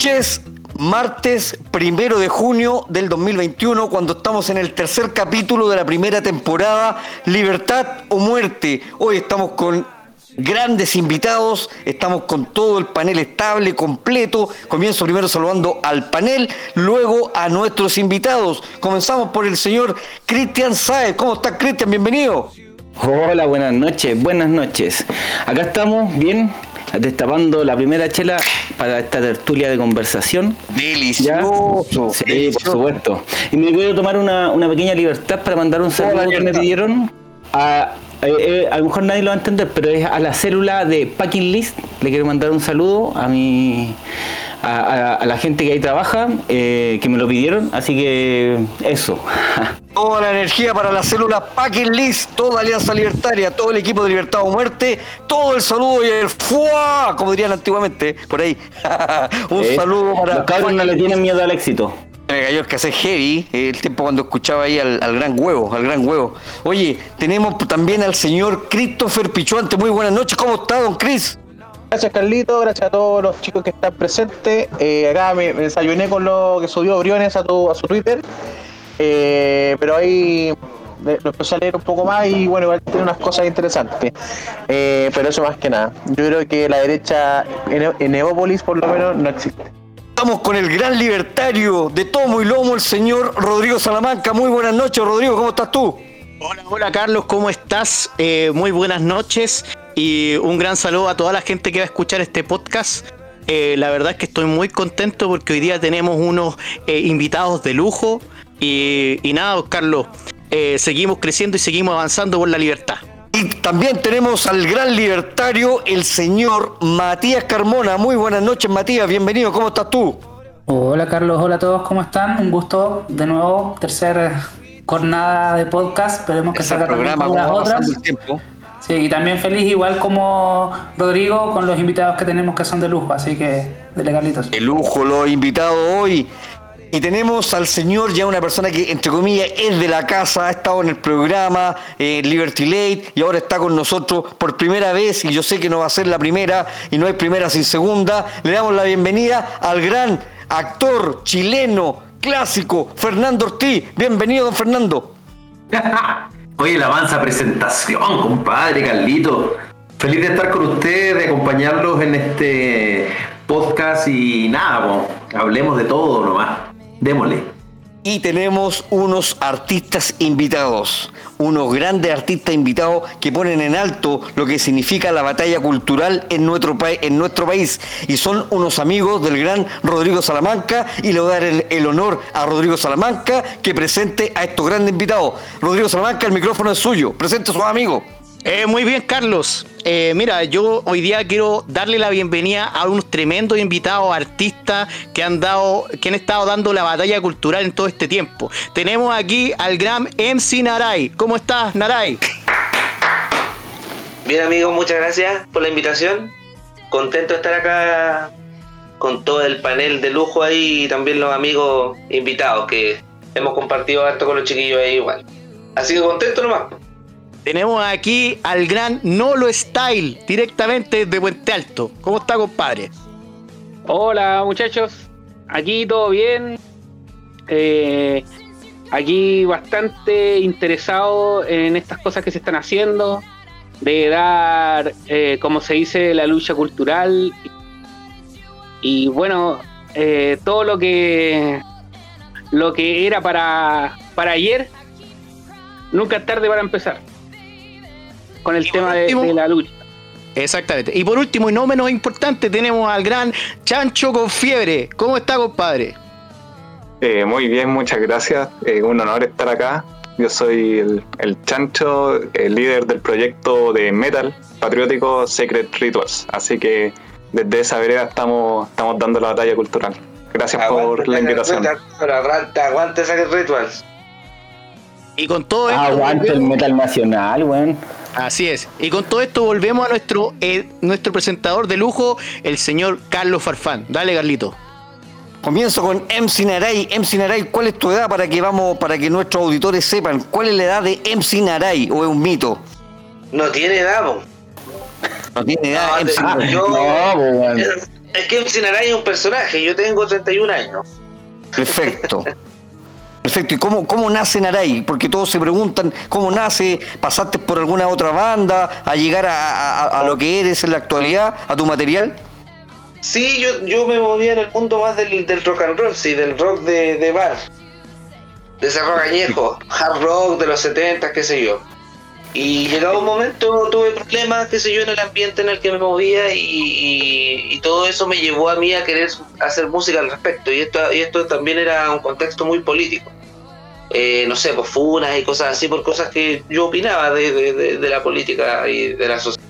noches. Martes primero de junio del 2021, cuando estamos en el tercer capítulo de la primera temporada, Libertad o Muerte. Hoy estamos con grandes invitados, estamos con todo el panel estable, completo. Comienzo primero saludando al panel, luego a nuestros invitados. Comenzamos por el señor Cristian Saez. ¿Cómo está Cristian? Bienvenido. Hola, buenas noches, buenas noches. Acá estamos, bien, destapando la primera chela para esta tertulia de conversación. Delicioso. Sí, por supuesto. Y me voy a tomar una, pequeña libertad para mandar un saludo que me pidieron a eh, eh, a lo mejor nadie lo va a entender, pero es a la célula de Packing List. Le quiero mandar un saludo a mi a, la gente que ahí trabaja, eh, que me lo pidieron, así que eso. Toda la energía para la célula Packing List, toda Alianza Libertaria, todo el equipo de Libertad o Muerte, todo el saludo y el fuá, como dirían antiguamente, por ahí. un saludo para. Los cabros no le tienen miedo al éxito. Me cayó el cassette heavy, el tiempo cuando escuchaba ahí al, gran huevo, al gran huevo. Oye, tenemos también al señor Christopher Pichuante. Muy buenas noches, ¿cómo está, don Chris? Gracias, Carlito. Gracias a todos los chicos que están presentes. Eh, acá me, desayuné con lo que subió Briones a, tu, a su Twitter. Eh, pero ahí lo empecé a leer un poco más y bueno, igual tiene unas cosas interesantes. Eh, pero eso más que nada. Yo creo que la derecha en, en Evópolis por lo menos no existe. Estamos con el gran libertario de tomo y lomo, el señor Rodrigo Salamanca. Muy buenas noches, Rodrigo, ¿cómo estás tú? Hola, hola Carlos, ¿cómo estás? Eh, muy buenas noches y un gran saludo a toda la gente que va a escuchar este podcast. Eh, la verdad es que estoy muy contento porque hoy día tenemos unos eh, invitados de lujo y, y nada, Carlos, seguimos creciendo y seguimos avanzando por la libertad. Y también tenemos al gran libertario, el señor Matías Carmona. Muy buenas noches, Matías. Bienvenido. ¿Cómo estás tú? Hola, Carlos. Hola a todos. ¿Cómo están? Un gusto de nuevo. Tercera jornada de podcast. Esperemos que salga programa con las otras. Sí, y también feliz, igual como Rodrigo, con los invitados que tenemos que son de lujo. Así que, dele, Carlitos. De lujo, los invitados hoy. Y tenemos al señor, ya una persona que, entre comillas, es de la casa, ha estado en el programa eh, Liberty Late y ahora está con nosotros por primera vez. Y yo sé que no va a ser la primera y no hay primera sin segunda. Le damos la bienvenida al gran actor chileno clásico, Fernando Ortiz. Bienvenido, don Fernando. Oye, la avanza presentación, compadre Carlito. Feliz de estar con ustedes, de acompañarlos en este podcast y nada, hablemos de todo nomás. Démosle. Y tenemos unos artistas invitados, unos grandes artistas invitados que ponen en alto lo que significa la batalla cultural en nuestro, en nuestro país. Y son unos amigos del gran Rodrigo Salamanca. Y le voy a dar el, honor a Rodrigo Salamanca que presente a estos grandes invitados. Rodrigo Salamanca, el micrófono es suyo. Presente a sus amigos. Eh, muy bien, Carlos. Eh, mira, yo hoy día quiero darle la bienvenida a unos tremendos invitados artistas que han dado, que han estado dando la batalla cultural en todo este tiempo. Tenemos aquí al gran MC Naray. ¿Cómo estás, Naray? Bien, amigo, muchas gracias por la invitación. Contento de estar acá con todo el panel de lujo ahí y también los amigos invitados que hemos compartido harto con los chiquillos ahí igual. Así que contento nomás. Tenemos aquí al gran Nolo Style, directamente de Puente Alto. ¿Cómo está, compadre? Hola, muchachos. Aquí todo bien. Eh, aquí bastante interesado en estas cosas que se están haciendo, de dar, eh, como se dice, la lucha cultural. Y bueno, eh, todo lo que lo que era para, para ayer, nunca es tarde para empezar con el tema de, la lucha. Exactamente. Y por último, y no menos importante, tenemos al gran Chancho con fiebre. ¿Cómo está, compadre? Eh, muy bien, muchas gracias. Eh, un honor estar acá. Yo soy el, Chancho, el líder del proyecto de metal patriótico Secret Rituals. Así que desde esa vereda estamos, estamos dando la batalla cultural. Gracias por la invitación. Aguante, aguante Secret Rituals. Y con todo esto. Aguante el metal nacional, weón. Así es. Y con todo esto volvemos a nuestro, eh, nuestro presentador de lujo, el señor Carlos Farfán. Dale, Carlito. Comienzo con MC Naray. MC Naray, ¿cuál es tu edad para que vamos, para que nuestros auditores sepan cuál es la edad de MC Naray o es un mito? No tiene edad, No tiene edad. No, yo, Es que MC Naray es un personaje, yo tengo 31 años. Perfecto. Perfecto. ¿Y cómo, cómo nace Naray? Porque todos se preguntan cómo nace, pasaste por alguna otra banda, a llegar a, lo que eres en la actualidad, a tu material. Sí, yo, yo me movía en el mundo más del, del rock and roll, sí, del rock de, de bar. De ese rock añejo, hard rock de los 70, qué sé yo. Y llegado un momento tuve problemas, qué sé yo, en el ambiente en el que me movía y, todo eso me llevó a mí a querer hacer música al respecto. Y esto, y esto también era un contexto muy político. Eh, no sé, por pues, funas y cosas así, por cosas que yo opinaba de, la política y de la sociedad.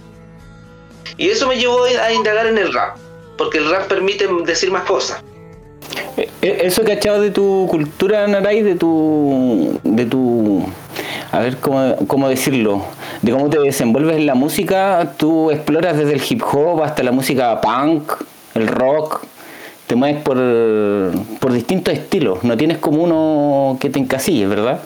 Y eso me llevó a indagar en el rap, porque el rap permite decir más cosas. Eh, eh, eso que echado de tu cultura, Naray, de tu, de tu a ver cómo, cómo decirlo, de cómo te desenvuelves en la música, tú exploras desde el hip hop hasta la música punk, el rock, te mueves por, por distintos estilos, no tienes como uno que te encasille, ¿verdad?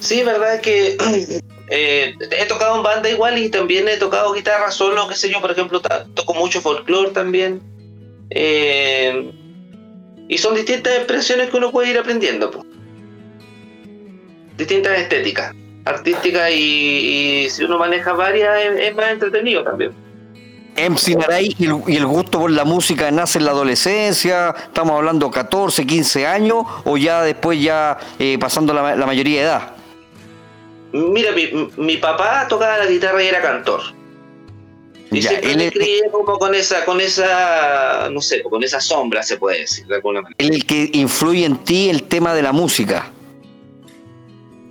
Sí, verdad que eh, he tocado en banda igual y también he tocado guitarra solo, qué sé yo, por ejemplo, toco mucho folclore también. Eh, y son distintas expresiones que uno puede ir aprendiendo. Pues distintas estéticas artísticas y, si uno maneja varias es, más entretenido también. MC Naray y el, gusto por la música nace en la adolescencia, estamos hablando 14, 15 años o ya después ya eh, pasando la, mayoría de edad. Mira, mi, papá tocaba la guitarra y era cantor. Y siempre me crié como con esa, con esa, no sé, con esa sombra se puede decir de alguna manera. El que influye en ti el tema de la música.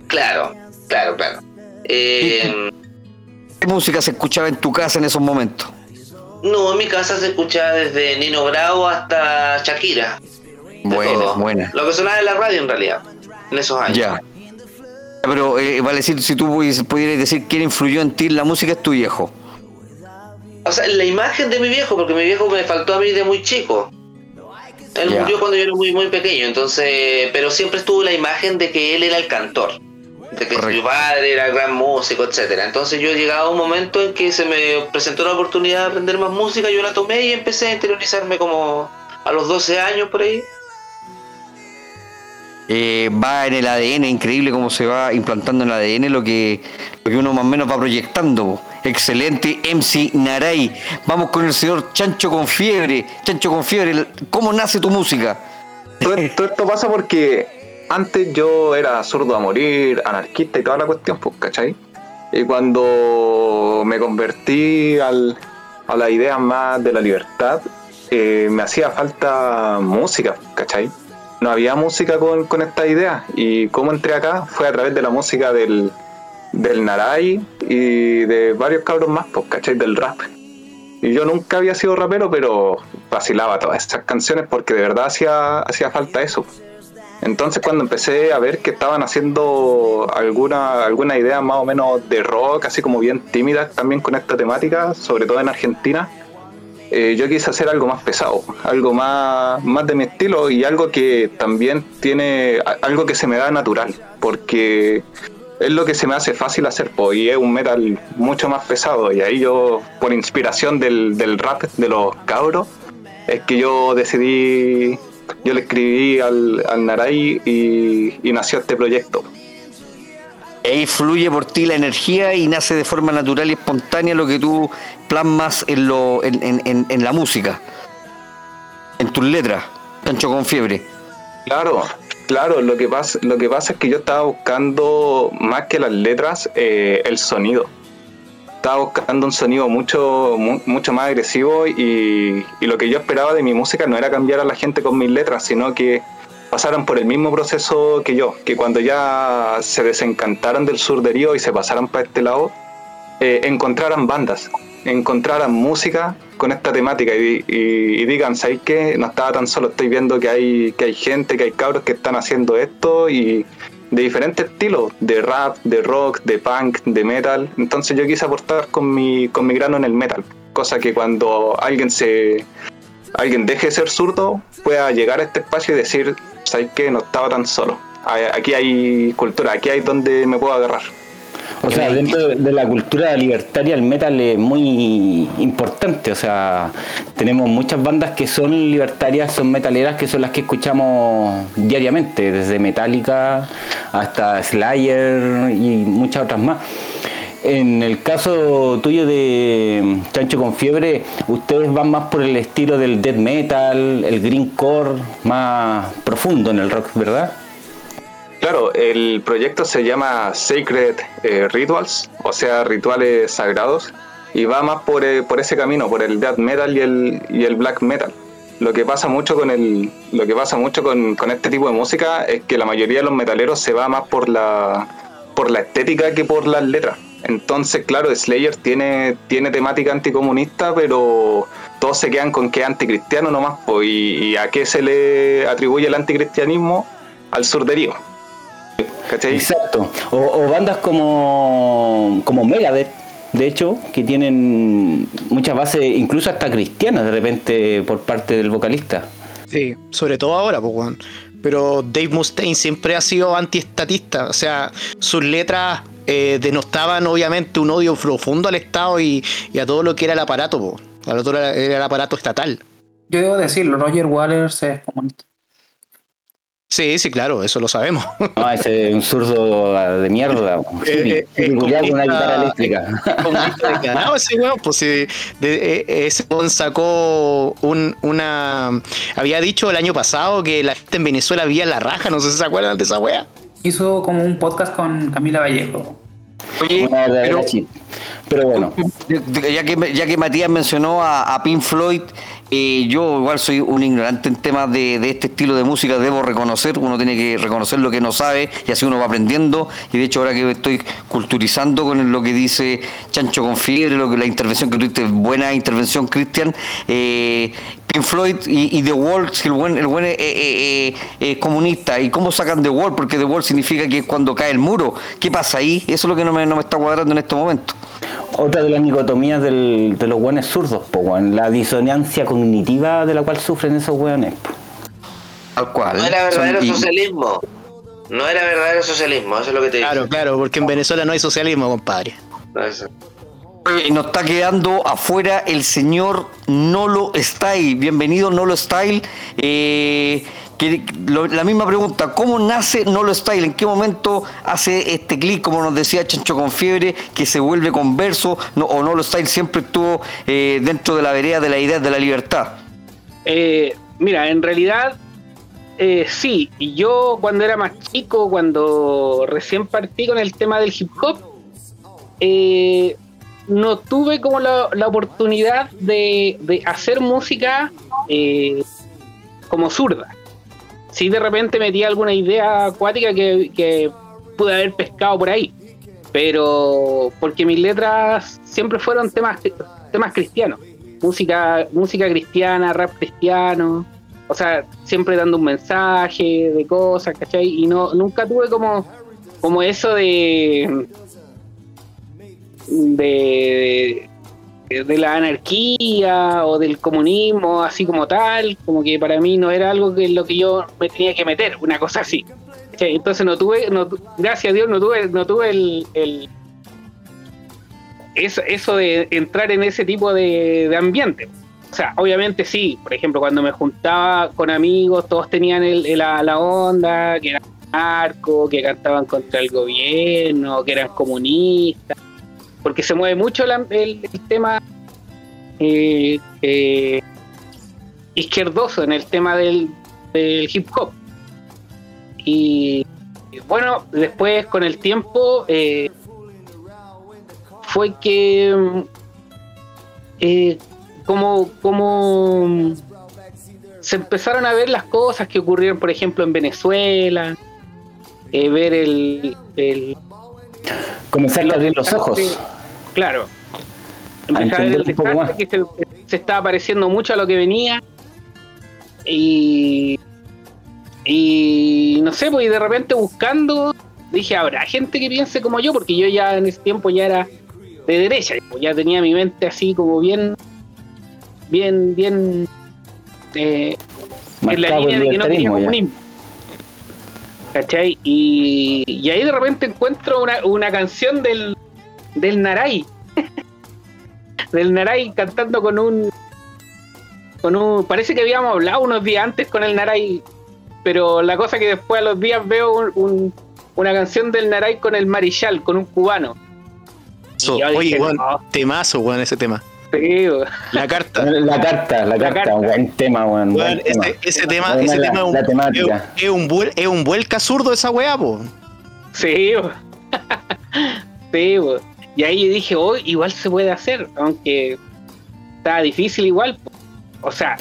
Claro, claro, claro. Eh, ¿Qué música se escuchaba en tu casa en esos momentos? No, en mi casa se escuchaba desde Nino Bravo hasta Shakira. Buena, buena. Lo que sonaba en la radio en realidad, en esos años. Ya. Pero eh, vale decir, si tú pudieras decir quién influyó en ti la música es tu viejo. O sea, la imagen de mi viejo, porque mi viejo me faltó a mí de muy chico. Él murió cuando yo era muy muy pequeño, entonces, pero siempre estuvo la imagen de que él era el cantor de que su padre era gran músico, etcétera. Entonces yo llegaba a un momento en que se me presentó la oportunidad de aprender más música, yo la tomé y empecé a interiorizarme como a los 12 años por ahí. Eh, va en el ADN, increíble cómo se va implantando en el ADN lo que, lo que uno más o menos va proyectando. Excelente, MC Naray. Vamos con el señor Chancho con Fiebre. Chancho con Fiebre, ¿cómo nace tu música? todo esto pasa porque antes yo era zurdo a morir, anarquista y toda la cuestión, pues, ¿cachai? Y cuando me convertí al, a las ideas más de la libertad, eh, me hacía falta música, ¿cachai? No había música con, con esta idea. Y cómo entré acá fue a través de la música del, del Naray y de varios cabros más, pues, ¿cachai? Del rap. Y yo nunca había sido rapero, pero vacilaba todas esas canciones porque de verdad hacía, hacía falta eso. Entonces cuando empecé a ver que estaban haciendo alguna, alguna idea más o menos de rock, así como bien tímida también con esta temática, sobre todo en Argentina, eh, yo quise hacer algo más pesado, algo más, más de mi estilo y algo que también tiene algo que se me da natural, porque es lo que se me hace fácil hacer, pues, y es un metal mucho más pesado. Y ahí yo, por inspiración del, del rap de los cabros, es que yo decidí yo le escribí al, al Naray y, nació este proyecto. Ahí fluye por ti la energía y nace de forma natural y espontánea lo que tú plasmas en, lo, en, la música, en tus letras, Pancho con fiebre. Claro, claro, lo que pasa, lo que pasa es que yo estaba buscando más que las letras, eh, el sonido estaba buscando un sonido mucho, mucho más agresivo y, lo que yo esperaba de mi música no era cambiar a la gente con mis letras, sino que pasaran por el mismo proceso que yo, que cuando ya se desencantaran del sur de Río y se pasaran para este lado, eh, encontraran bandas, encontraran música con esta temática y, y, digan, ¿sabes qué? No estaba tan solo, estoy viendo que hay, que hay gente, que hay cabros que están haciendo esto y, de diferentes estilos, de rap, de rock, de punk, de metal. Entonces yo quise aportar con mi, con mi grano en el metal, cosa que cuando alguien se alguien deje de ser zurdo pueda llegar a este espacio y decir, ¿sabes qué? No estaba tan solo. Aquí hay cultura, aquí hay donde me puedo agarrar. O sea, dentro de la cultura libertaria el metal es muy importante. O sea, tenemos muchas bandas que son libertarias, son metaleras, que son las que escuchamos diariamente, desde Metallica hasta Slayer y muchas otras más. En el caso tuyo de Chancho con Fiebre, ustedes van más por el estilo del death metal, el green core, más profundo en el rock, ¿verdad? Claro, el proyecto se llama Sacred eh, Rituals, o sea, rituales sagrados, y va más por, eh, por ese camino, por el death metal y el, y el black metal. Lo que pasa mucho con el, lo que pasa mucho con, con, este tipo de música es que la mayoría de los metaleros se va más por la, por la estética que por las letras. Entonces, claro, Slayer tiene, tiene temática anticomunista, pero todos se quedan con que es anticristiano nomás. y, y, a qué se le atribuye el anticristianismo? Al surderío. ¿Cachai? Exacto. O, bandas como, como Megadeth, de hecho, que tienen muchas bases, incluso hasta cristianas de repente por parte del vocalista. Sí, sobre todo ahora, pues, bueno. Pero Dave Mustaine siempre ha sido antiestatista, o sea, sus letras eh, denostaban obviamente un odio profundo al Estado y, a todo lo que era el aparato, po. a todo era el aparato estatal. Yo debo decirlo, Roger Waters es comunista. Sí, sí, claro, eso lo sabemos. No, ese es un zurdo de mierda. Eh, eh, con una guitarra eléctrica. No, ese weón, pues de, eh, ese weón sacó un, una. Había dicho el año pasado que la gente en Venezuela había la raja, no sé si se acuerdan de esa wea. Hizo como un podcast con Camila Vallejo. Oye, pero, pero, bueno. Ya que, ya que Matías mencionó a, a Pink Floyd, eh, yo igual soy un ignorante en temas de, este estilo de música, debo reconocer, uno tiene que reconocer lo que no sabe y así uno va aprendiendo. Y de hecho ahora que estoy culturizando con lo que dice Chancho con lo que la intervención que tuviste, buena intervención, Cristian, eh, Pink Floyd y, The Wall, si el buen, el buen es, comunista, ¿y cómo sacan The Wall? Porque The Wall significa que es cuando cae el muro. ¿Qué pasa ahí? Eso es lo que no me, no me está cuadrando en este momento. Otra de las dicotomías de los hueones zurdos, la disonancia cognitiva de la cual sufren esos hueones. Tal cual. No era verdadero socialismo. No era verdadero socialismo, eso es lo que te digo. Claro, claro, porque en Venezuela no hay socialismo, compadre. Nos está quedando afuera el señor Nolo Style. Bienvenido, Nolo Style. Eh, la misma pregunta, ¿cómo nace Nolo Style? ¿En qué momento hace este clic, como nos decía Chancho con Fiebre, que se vuelve converso? No, ¿O Nolo Style siempre estuvo eh, dentro de la vereda de la idea de la libertad? Eh, mira, en realidad eh, sí, yo cuando era más chico, cuando recién partí con el tema del hip hop, no tuve como la, oportunidad de, de, hacer música como zurda sí de repente metí alguna idea acuática que, pude haber pescado por ahí. Pero porque mis letras siempre fueron temas, temas cristianos. Música, música cristiana, rap cristiano. O sea, siempre dando un mensaje de cosas, ¿cachai? Y no, nunca tuve como, como eso de, de, de la anarquía o del comunismo así como tal, como que para mí no era algo que lo que yo me tenía que meter, una cosa así. Entonces no tuve, no, gracias a Dios no tuve, no tuve el, el eso, eso, de entrar en ese tipo de, ambiente. O sea, obviamente sí, por ejemplo, cuando me juntaba con amigos, todos tenían el, la, la onda, que eran arco, que cantaban contra el gobierno, que eran comunistas porque se mueve mucho el, tema eh, eh, izquierdoso en el tema del, hip hop. Y bueno, después con el tiempo eh, fue que como, como se empezaron a ver las cosas que ocurrieron, por ejemplo, en Venezuela, ver el, el comenzar a abrir los ojos Claro. Empecé a ver el desastre que se, estaba pareciendo mucho a lo que venía. Y. Y no sé, pues de repente buscando, dije, habrá gente que piense como yo, porque yo ya en ese tiempo ya era de derecha, pues ya tenía mi mente así como bien, bien, bien eh, en la línea de que no quería comunismo. ¿Cachai? Y, y ahí de repente encuentro una, una canción del, del Naray. del Naray cantando con un. con un. Parece que habíamos hablado unos días antes con el Naray. Pero la cosa que después a los días veo un- un- una canción del Naray con el Marichal, con un cubano. So- oye, dije, weón, no. temazo, weón, ese tema. Sí, weón. La carta. La carta, la, La carta, carta. un buen tema, weón. buen tema. ese, ese tema, ese la- tema es un, la es, un vuel- es un vuelca zurdo esa weá, po. Sí, weón. sí, weón. Y ahí dije, oh, igual se puede hacer, aunque está difícil igual. O sea,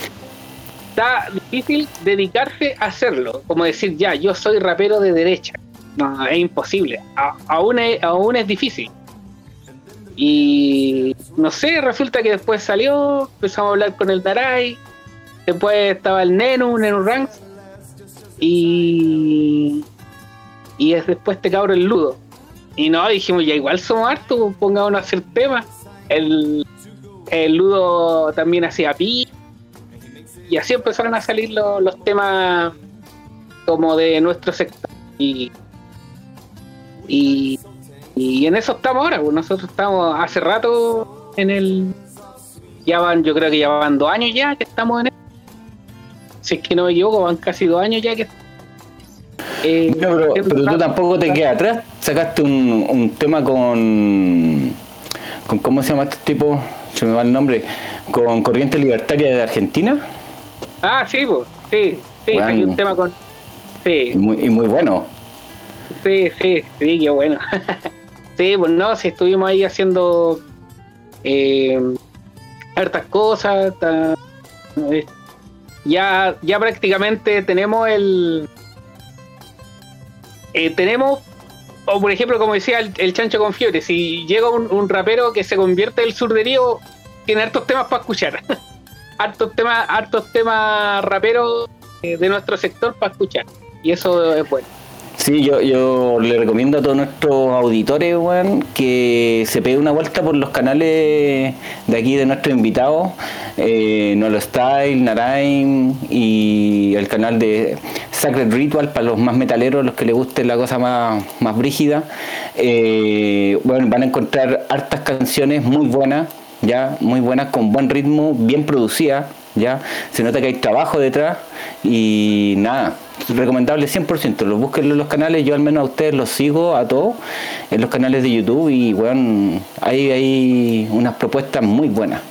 está difícil dedicarse a hacerlo. Como decir, ya, yo soy rapero de derecha. No, es imposible. Aún, es, aún es difícil. Y no sé, resulta que después salió, empezamos a hablar con el Daray, después estaba el Nenu, Nenu Ranks, y, y es después este cabro el Ludo. Y no, dijimos, ya igual somos hartos, pongámonos a hacer temas. El, el Ludo también hacía pi. Y así empezaron a salir lo- los temas como de nuestro sector. Y, y, y en eso estamos ahora, pues nosotros estamos hace rato en el... Ya van, yo creo que ya van dos años ya que estamos en eso. Si es que no me equivoco, van casi dos años ya que... eh, No, pero, pero tú tampoco te quedas atrás. Sacaste un, un tema con, con. ¿Cómo se llama este tipo? Se me va el nombre. Con Corriente Libertaria de Argentina. Ah, sí, pues, sí, sí, Bueno. hay un tema con... Y Sí, muy, y muy bueno. sí, sí, sí, qué bueno. sí, pues no, sí, estuvimos ahí haciendo eh, hartas cosas. ta- eh, ya, ya prácticamente tenemos el... eh, tenemos, o por ejemplo, como decía el, Chancho con Fiebre, si llega un, rapero que se convierte el surderío, tiene hartos temas para escuchar. hartos temas, hartos temas raperos eh, de nuestro sector para escuchar. Y eso es bueno. Sí, yo, yo le recomiendo a todos nuestros auditores, weón, que se pegue una vuelta por los canales de aquí de nuestros invitados, eh, Nolo Style, Naraim y el canal de Sacred Ritual para los más metaleros, los que les guste la cosa más, más brígida. Eh, bueno, van a encontrar hartas canciones muy buenas, ya, muy buenas, con buen ritmo, bien producidas, ya. Se nota que hay trabajo detrás y nada, recomendable 100%. Los busquen en los canales, yo al menos a ustedes los sigo a todos en los canales de YouTube y bueno, hay, hay unas propuestas muy buenas.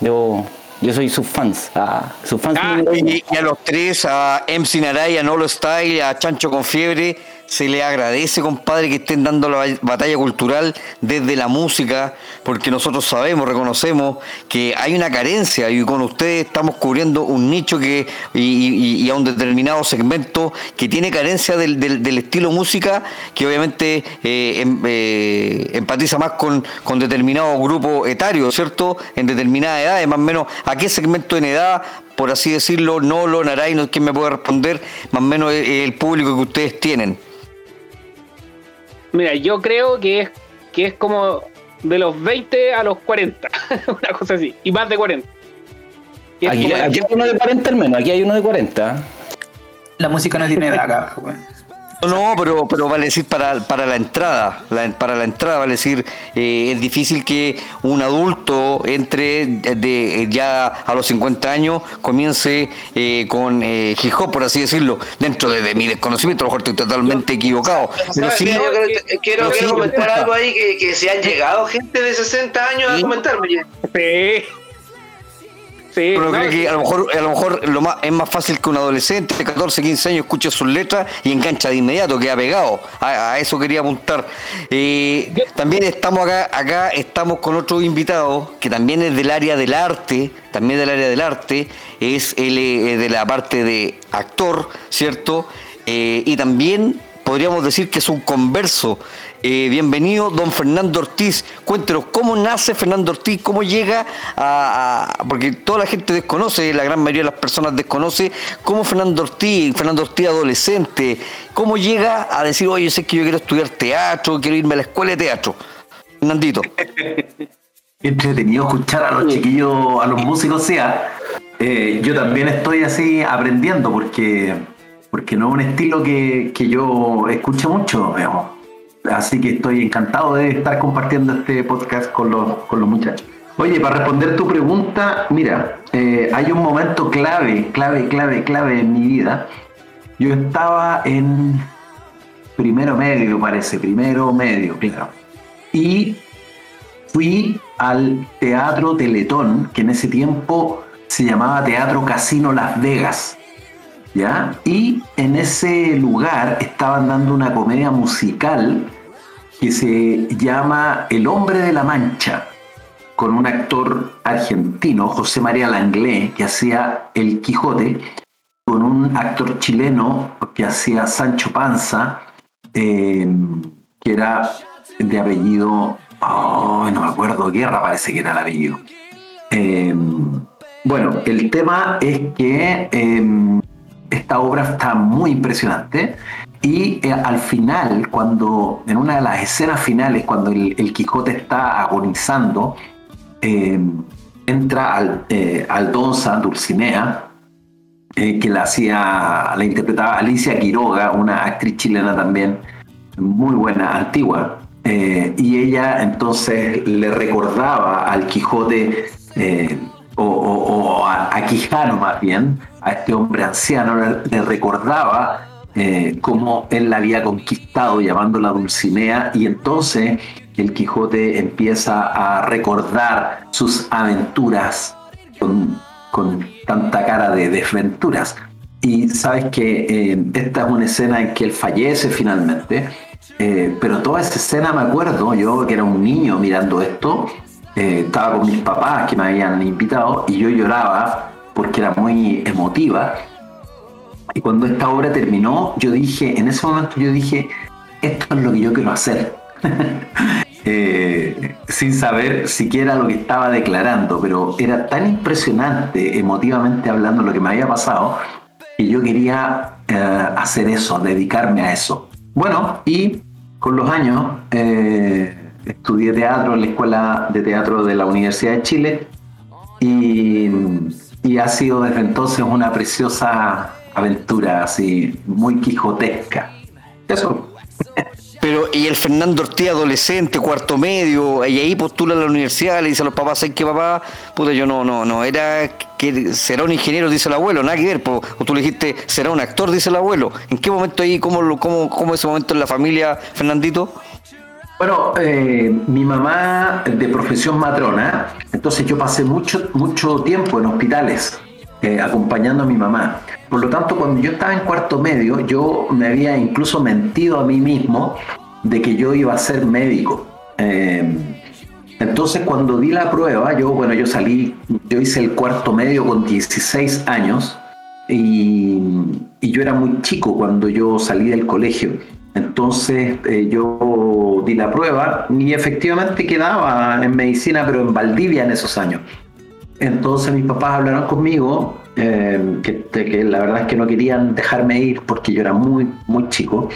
Yo, yo soy sus fans, ah, sus fans. Ah. Y, y a los tres, a MC Naray, a Nolo Style, a Chancho con Fiebre, se le agradece, compadre, que estén dando la ba- batalla cultural desde la música, porque nosotros sabemos, reconocemos que hay una carencia y con ustedes estamos cubriendo un nicho que y, y- y a un determinado segmento que tiene carencia del, del- del estilo música que obviamente eh, em- eh, empatiza más con, con determinado grupo etario, ¿cierto? En determinada edad, más o menos, ¿a qué segmento en edad por así decirlo, Nolo, Naray, no quién me puede responder, más o menos el, el público que ustedes tienen. Mira, yo creo que es, que es como de los 20 a los 40, una cosa así, y más de 40. Que es Aquí, aquí hay uno de 40 al menos, aquí hay uno de 40. La música no tiene edad acá, weón. No, pero, pero vale decir para, para la entrada, la- para la entrada vale decir, eh, es difícil que un adulto entre de, de- ya a los 50 años comience eh, con eh, hip hop, por así decirlo, dentro de, de mi desconocimiento, a lo mejor estoy totalmente equivocado. Pero sí, quiero, quiero- quiero pero sí, comentar algo ahí que, que se han llegado gente de 60 años a comentarme. Sí. Sí, Pero no, creo que a lo mejor, a lo mejor lo más, es más fácil que un adolescente de 14, 15 años escuche sus letras y engancha de inmediato, queda pegado. A, a eso quería apuntar. Eh, también estamos acá, acá estamos con otro invitado que también es del área del arte, también del área del arte, es el, eh, de la parte de actor, ¿cierto? Eh, y también podríamos decir que es un converso. Eh, bienvenido, don Fernando Ortiz. Cuéntenos, ¿cómo nace Fernando Ortiz? ¿Cómo llega a, a- Porque toda la gente desconoce, la gran mayoría de las personas desconoce, ¿cómo Fernando Ortiz, Fernando Ortiz adolescente, cómo llega a decir, oye, sé que yo quiero estudiar teatro, quiero irme a la escuela de teatro? Fernandito. Entretenido escuchar a los chiquillos, a los músicos, sea. Eh, yo también estoy así aprendiendo porque porque no es un estilo que, que yo escucho mucho, digamos. Así que estoy encantado de estar compartiendo este podcast con los, con los muchachos. Oye, para responder tu pregunta, mira, eh, hay un momento clave, clave, clave, clave en mi vida. Yo estaba en primero medio, parece, primero medio, claro. Y fui al Teatro Teletón, que en ese tiempo se llamaba Teatro Casino Las Vegas. ¿Ya? Y en ese lugar estaban dando una comedia musical que se llama El Hombre de la Mancha con un actor argentino, José María Langlé, que hacía El Quijote, con un actor chileno que hacía Sancho Panza, eh, que era de apellido, no me acuerdo, Guerra parece que era el apellido. Eh, bueno, el tema es que eh, esta obra está muy impresionante. Y al final, cuando en una de las escenas finales, cuando el, el Quijote está agonizando, eh, entra al, eh, Aldonza, Dulcinea, eh, que la hacía, la interpretaba Alicia Quiroga, una actriz chilena también, muy buena, antigua, y ella entonces le recordaba al Quijote, o, a, Quijano más bien, a este hombre anciano, le, recordaba cómo él la había conquistado llamándola Dulcinea, y entonces el Quijote empieza a recordar sus aventuras con, tanta cara de desventuras. Y sabes que eh, esta es una escena en que él fallece finalmente, eh, pero toda esa escena me acuerdo, yo que era un niño mirando esto, eh, estaba con mis papás que me habían invitado y yo lloraba porque era muy emotiva. Y cuando esta obra terminó, yo dije, en ese momento yo dije, esto es lo que yo quiero hacer. Eh, sin saber siquiera lo que estaba declarando, pero era tan impresionante emotivamente hablando lo que me había pasado que yo quería eh, hacer eso, dedicarme a eso. Bueno, y con los años eh, estudié teatro en la Escuela de Teatro de la Universidad de Chile y, ha sido desde entonces una preciosa aventura así, muy quijotesca. Eso. Pero, y el Fernando Ortiz, adolescente, cuarto medio, y ahí postula a la universidad, le dice a los papás, ¿sabes qué papá? Puta, yo no, no, no, era que será un ingeniero, dice el abuelo, nada que ver, o tú le dijiste, será un actor, dice el abuelo. ¿En qué momento ahí, cómo, cómo, cómo ese momento en la familia, Fernandito? Bueno, eh, mi mamá de profesión matrona, entonces yo pasé mucho, mucho tiempo en hospitales eh, acompañando a mi mamá. Por lo tanto, cuando yo estaba en cuarto medio, yo me había incluso mentido a mí mismo de que yo iba a ser médico. Em, entonces, cuando di la prueba, yo, bueno, yo salí, yo hice el cuarto medio con 16 años y, yo era muy chico cuando yo salí del colegio. Entonces eh, yo di la prueba y efectivamente quedaba en medicina, pero en Valdivia en esos años. Entonces mis papás hablaron conmigo, eh, que, la verdad es que no querían dejarme ir porque yo era muy, muy chico,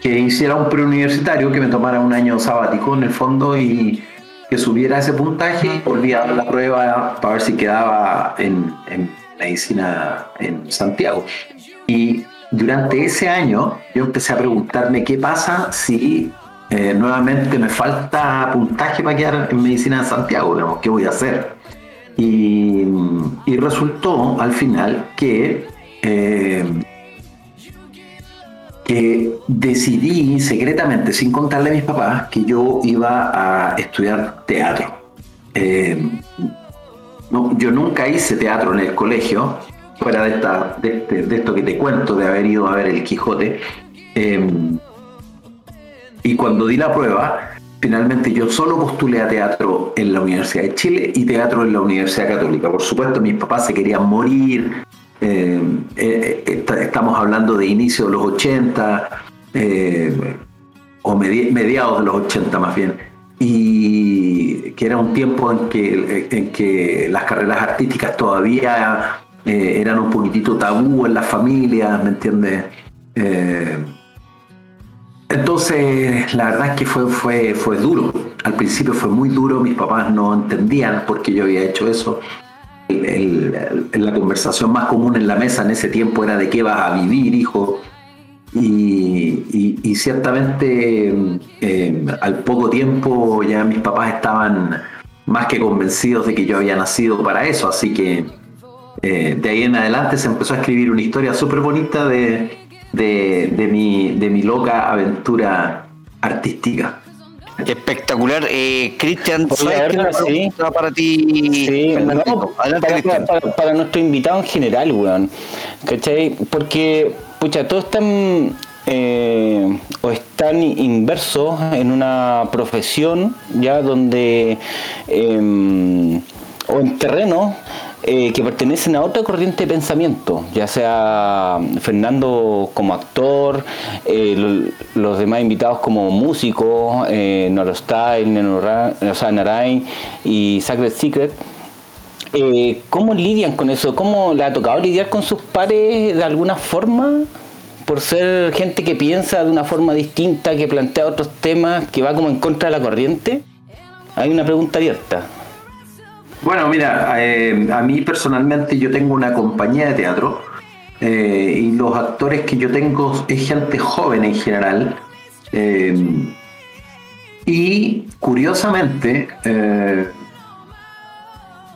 que hiciera un preuniversitario, que me tomara un año sabático en el fondo y que subiera ese puntaje, dar la prueba para ver si quedaba en, medicina en Santiago. Y durante ese año yo empecé a preguntarme qué pasa si eh, nuevamente me falta puntaje para quedar en medicina en Santiago, ¿qué voy a hacer? Y, resultó al final que, eh, que decidí secretamente, sin contarle a mis papás, que yo iba a estudiar teatro. Eh, no, yo nunca hice teatro en el colegio, fuera de, esta, de, este, esto que te cuento, de haber ido a ver el Quijote. Eh, y cuando di la prueba, Finalmente yo solo postulé a teatro en la Universidad de Chile y teatro en la Universidad Católica. Por supuesto, mis papás se querían morir. Eh, eh, eh, estamos hablando de inicio de los 80 o mediados de los 80 más bien. Y que era un tiempo en que, en que las carreras artísticas todavía eran un poquitito tabú en las familias, ¿me entiendes? Entonces, la verdad es que fue, fue, fue duro. Al principio fue muy duro, mis papás no entendían por qué yo había hecho eso. El, la conversación más común en la mesa en ese tiempo era de qué vas a vivir, hijo. Y, ciertamente eh, al poco tiempo ya mis papás estaban más que convencidos de que yo había nacido para eso, así que eh, de ahí en adelante se empezó a escribir una historia súper bonita de, de, mi, de mi loca aventura artística. Espectacular. Eh, Cristian, sí. para ti? para, nuestro invitado en general, weón. ¿Cachai? Porque, pucha, todos están eh, o están inversos en una profesión ya donde em, o en terreno eh, que pertenecen a otra corriente de pensamiento, ya sea Fernando como actor, eh, los demás invitados como músicos, eh, Noro Style, o sea, Narain y Sacred Secret. Eh, ¿Cómo lidian con eso? ¿Cómo le ha tocado lidiar con sus pares de alguna forma? Por ser gente que piensa de una forma distinta, que plantea otros temas, que va como en contra de la corriente. Hay una pregunta abierta. Bueno, mira, eh, a mí personalmente yo tengo una compañía de teatro eh, y los actores que yo tengo es gente joven en general. Eh, y curiosamente,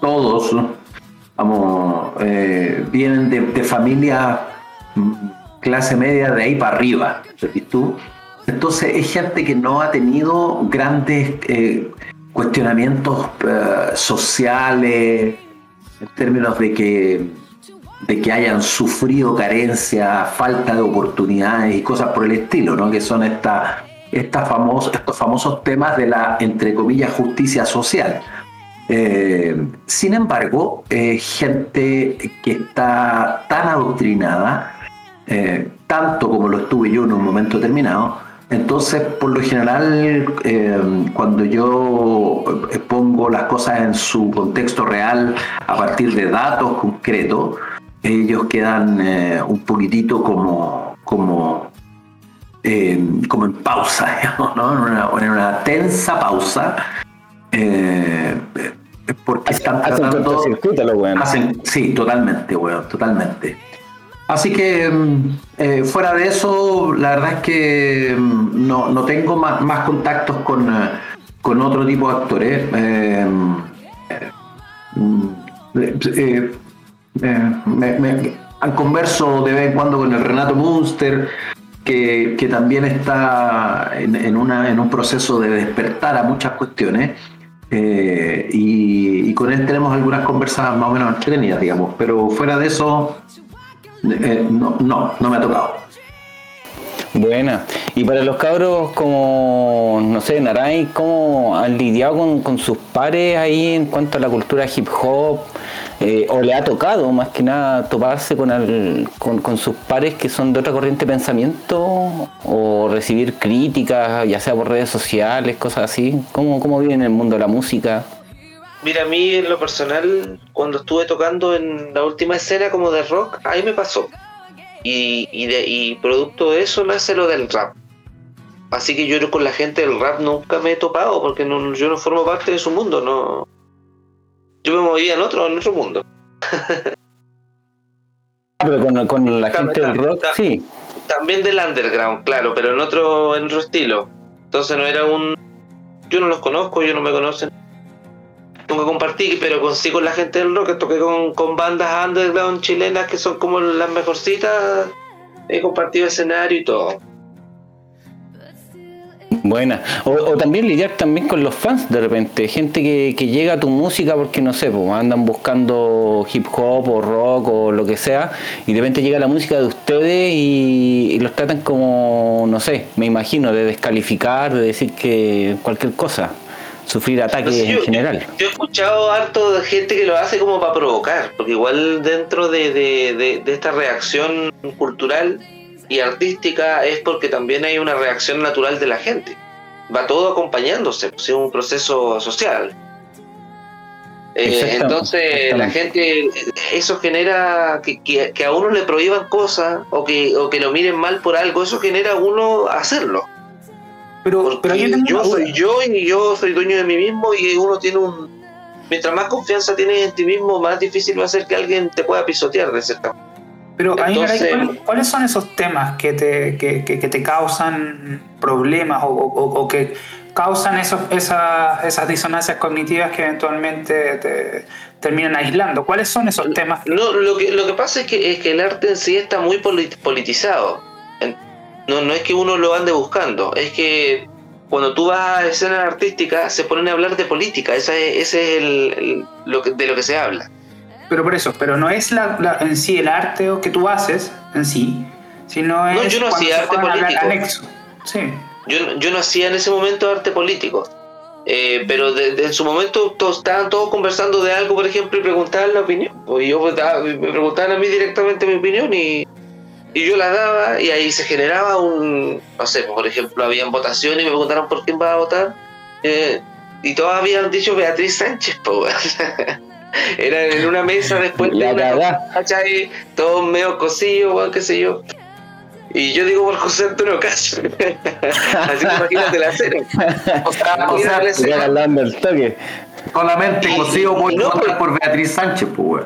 todos vamos, vienen de, familias mm, clase media de ahí para arriba. tú? Entonces es gente que no ha tenido grandes cuestionamientos eh, sociales, en términos de que, de que hayan sufrido carencia, falta de oportunidades y cosas por el estilo, ¿no? que son esta, esta estos famosos temas de la, entre comillas, justicia social. Eh, sin embargo, gente que está tan adoctrinada, eh, tanto como lo estuve yo en un momento determinado, entonces, por lo general, eh, cuando yo pongo las cosas en su contexto real a partir de datos concretos, ellos quedan eh, un poquitito como, como, eh, como en pausa, ¿no? en, una, tensa pausa. porque están tratando... Hacen, sí, totalmente, weón, totalmente. Así que mm, eh, fuera de eso, la verdad es que mm, no, tengo más, contactos con, eh, con, otro tipo de actores. Eh, mm, me, converso de vez en cuando con el Renato Munster, que, también está en, una, en un proceso de despertar a muchas cuestiones. y, y, con él tenemos algunas conversas más o menos entretenidas, digamos. Pero fuera de eso, eh, no, no, no me ha tocado. Buena. Y para los cabros como, no sé, Naray, ¿cómo han lidiado con, sus pares ahí en cuanto a la cultura hip hop? Eh, ¿O le ha tocado más que nada toparse con, con, sus pares que son de otra corriente de pensamiento? ¿O recibir críticas, ya sea por redes sociales, cosas así? ¿Cómo, cómo vive en el mundo de la música? Mira, a mí en lo personal, cuando estuve tocando en la última escena como de rock, ahí me pasó. Y, y, producto de eso nace lo del rap. Así que yo con la gente del rap nunca me he topado porque no, yo no formo parte de su mundo, no. Yo me movía en otro, en otro mundo. Pero con, la gente del rock, sí. También del underground, claro, pero en otro, en otro estilo. Entonces no era un. Yo no los conozco, ellos no me conocen nunca compartí, pero consigo la gente del rock, toqué con, con bandas underground chilenas que son como las mejorcitas, he compartido escenario y todo. Buena. O, también lidiar también con los fans de repente, gente que llega a tu música porque no sé, pues, andan buscando hip hop o rock o lo que sea, y de repente llega la música de ustedes y, los tratan como, no sé, me imagino, de descalificar, de decir que cualquier cosa sufrir ataques en general. Yo, he escuchado harto de gente que lo hace como para provocar, porque igual dentro de, esta reacción cultural y artística es porque también hay una reacción natural de la gente. Va todo acompañándose, pues, es un proceso social. Eh, entonces la gente, eso genera que, que, a uno le prohíban cosas o que, o que lo miren mal por algo, eso genera a uno hacerlo. Pero, pero yo soy yo y yo soy dueño de mí mismo y uno tiene un, mientras más confianza tienes en ti mismo, más difícil va a ser que alguien te pueda pisotear de cierta Pero ahí, ¿cuáles son esos temas que te, que, que, te causan problemas o, o, que causan esos, esas, esas disonancias cognitivas que eventualmente te terminan aislando? ¿Cuáles son esos temas? No, lo que, lo que pasa es que, es que el arte en sí está muy politizado. No, no es que uno lo ande buscando, es que cuando tú vas a escenas artísticas se ponen a hablar de política, ese, ese es el, lo que, de lo que se habla. Pero por eso, pero no es la, en sí el arte que tú haces en sí, sino es no, yo no hacía arte político. Anexo. Sí. Yo, yo no hacía en ese momento arte político. Eh, pero de, en su momento todos, estaban todos conversando de algo, por ejemplo, y preguntaban la opinión. O yo pues, me preguntaban a mí directamente mi opinión y, y yo la daba y ahí se generaba un, no sé, por ejemplo, habían votaciones y me preguntaron por quién va a votar. Eh, y todos habían dicho Beatriz Sánchez, pues. Era en una mesa después de una... Todos medio cosillos, qué sé yo. Y yo digo por José Antonio Caso. Así que imagínate la escena. O sea, o sea, toque. Solamente cosido por, no, por Beatriz Sánchez, pues,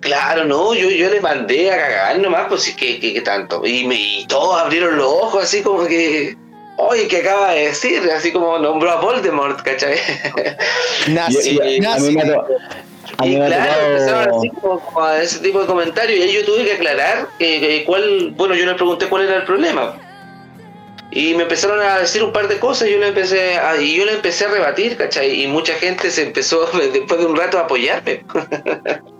Claro, no, yo, yo le mandé a cagar nomás, pues sí, que, que, tanto. Y, me, y todos abrieron los ojos así como que. Oye, ¿qué acaba de decir? Así como nombró a Voldemort, ¿cachai? Nazi, y, Nazi. Y claro, empezaron así como, a ese tipo de comentarios y ahí yo tuve que aclarar que, cuál, bueno, yo les pregunté cuál era el problema. Y me empezaron a decir un par de cosas y yo le empecé a, y yo le empecé a rebatir, ¿cachai? Y mucha gente se empezó después de un rato a apoyarme.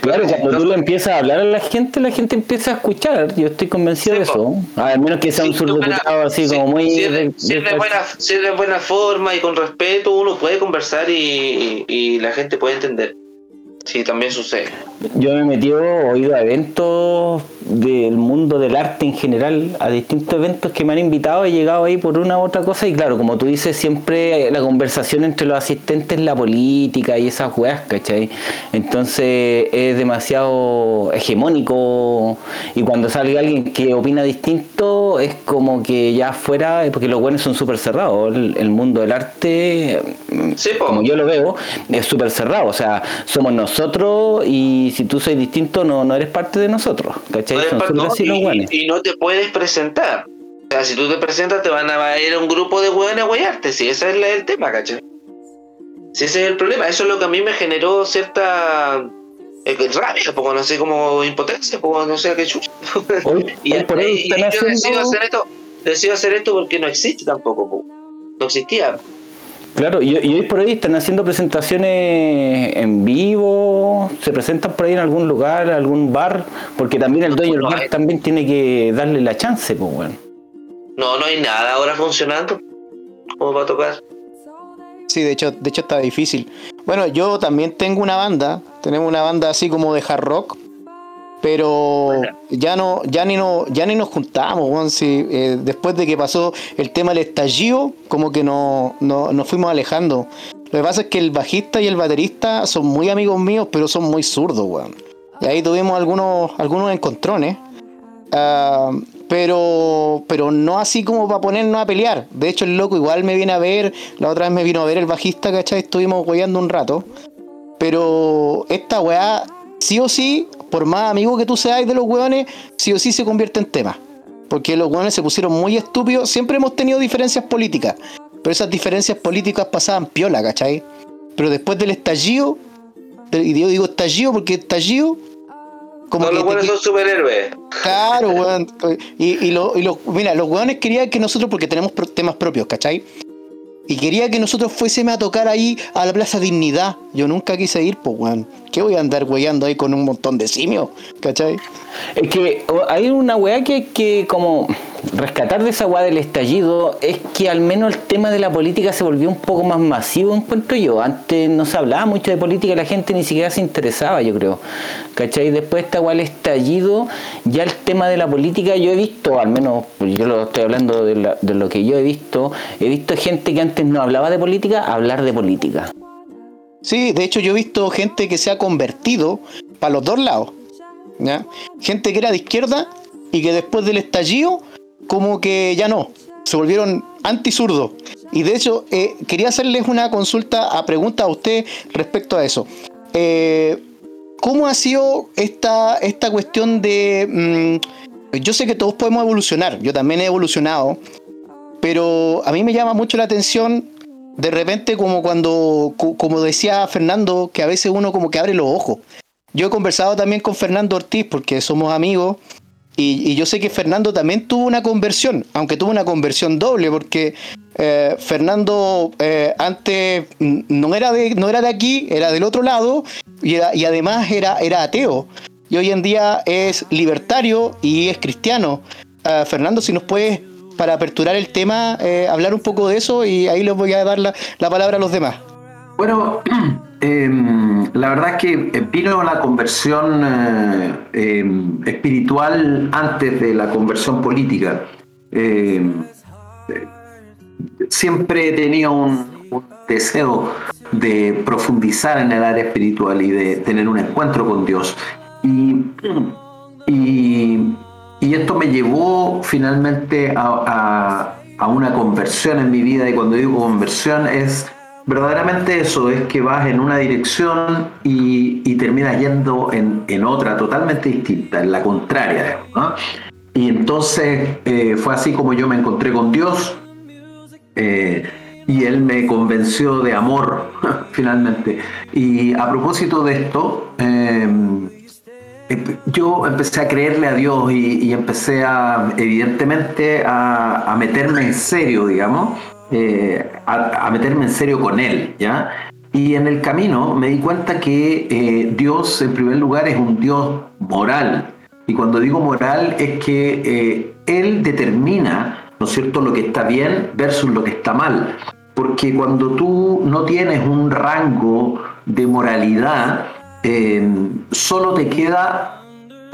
Claro, cuando tú le empiezas a hablar a la gente, la gente empieza a escuchar. Yo estoy convencido de eso. A menos que sea un surdoputado así como muy. Si, de, buena, de buena forma y con respeto, uno puede conversar y, y la gente puede entender. Sí, también sucede. Yo me he metido, oído a eventos del mundo del arte en general, a distintos eventos que me han invitado, he llegado ahí por una u otra cosa y claro, como tú dices, siempre la conversación entre los asistentes es la política y esas weas, ¿cachai? Entonces es demasiado hegemónico y cuando sale alguien que opina distinto es como que ya fuera, porque los buenos son súper cerrados, el, mundo del arte, como yo lo veo, es súper cerrado, o sea, somos nosotros y si tú sois distinto no, no eres parte de nosotros, ¿cachai? y, no te puedes presentar. O sea, si tú te presentas te van a ir a un grupo de hueones a guayarte, si ese es el tema, ¿cachai? Si ese es el problema, eso es lo que a mí me generó cierta eh, rabia, poco no sé, como impotencia, poco no sé qué chucha. y, por y, yo decido hacer esto, decido hacer esto porque no existe tampoco, no existía. Claro, y, hoy por hoy están haciendo presentaciones en vivo, se presentan por ahí en algún lugar, algún bar, porque también el dueño del bar también tiene que darle la chance, pues bueno. No, no hay nada ahora funcionando. ¿Cómo va a tocar? Sí, de hecho, de hecho está difícil. Bueno, yo también tengo una banda, tenemos una banda así como de hard rock, pero ya no, ya ni no, ya ni nos juntamos, si, eh, después de que pasó el tema del estallido, como que no, nos fuimos alejando. Lo que pasa es que el bajista y el baterista son muy amigos míos, pero son muy zurdos, weón. Y ahí tuvimos algunos, algunos encontrones. Ah, pero, pero no así como para ponernos a pelear. De hecho, el loco igual me viene a ver. La otra vez me vino a ver el bajista, ¿cachai? Estuvimos weyando un rato. Pero esta weá, sí o sí, por más amigo que tú seas de los hueones, sí o sí se convierte en tema. Porque los hueones se pusieron muy estúpidos. Siempre hemos tenido diferencias políticas. Pero esas diferencias políticas pasaban piola, ¿cachai? Pero después del estallido, y yo digo estallido porque estallido. Como los hueones son superhéroes. Claro, weón. Y, y, lo, mira, los hueones querían que nosotros, porque tenemos temas propios, ¿cachai? Y quería que nosotros fuésemos a tocar ahí a la Plaza Dignidad. Yo nunca quise ir, pues, weón. ¿Qué voy a andar weyando ahí con un montón de simios? ¿Cachai? Es que hay una weá que que como rescatar de esa weá del estallido es que al menos el tema de la política se volvió un poco más masivo, encuentro yo. Antes no se hablaba mucho de política, la gente ni siquiera se interesaba, yo creo. ¿Cachai? Después de esta weá del estallido, ya el tema de la política yo he visto, al menos yo lo estoy hablando de lo que yo he visto, he visto gente que antes no hablaba de política, hablar de política. Sí, de hecho yo he visto gente que se ha convertido para los dos lados. Gente que era de izquierda y que después del estallido, como que ya no. Se volvieron anti-zurdo. Y de hecho, eh, quería hacerles una consulta, a pregunta a usted respecto a eso. Eh, ¿Cómo ha sido esta, esta cuestión de... Mm, yo sé que todos podemos evolucionar, yo también he evolucionado, pero a mí me llama mucho la atención de repente como cuando, como decía Fernando, que a veces uno como que abre los ojos. Yo he conversado también con Fernando Ortiz porque somos amigos y, yo sé que Fernando también tuvo una conversión, aunque tuvo una conversión doble, porque eh, Fernando eh, antes no era, de, no era de aquí, era del otro lado, y, además era, era ateo. Y hoy en día es libertario y es cristiano. Uh, Fernando, si nos puedes, para aperturar el tema, eh, hablar un poco de eso y ahí les voy a dar la, la palabra a los demás. Bueno, Em, la verdad es que eh, vino la conversión eh, em, espiritual antes de la conversión política. Em, siempre tenía un, deseo de profundizar en el área espiritual y de tener un encuentro con Dios. Y, y, esto me llevó finalmente a, a una conversión en mi vida. Y cuando digo conversión es verdaderamente eso es que vas en una dirección y, terminas yendo en, otra totalmente distinta, en la contraria. Y entonces eh, fue así como yo me encontré con Dios eh, y Él me convenció de amor finalmente. Y a propósito de esto, em, yo empecé a creerle a Dios y, empecé a, evidentemente, a, a meterme en serio, digamos, eh, a, meterme en serio con él, ¿ya? Y en el camino me di cuenta que eh, Dios, en primer lugar, es un Dios moral. Y cuando digo moral es que eh, Él determina, ¿no es cierto?, lo que está bien versus lo que está mal. Porque cuando tú no tienes un rango de moralidad, solo te queda,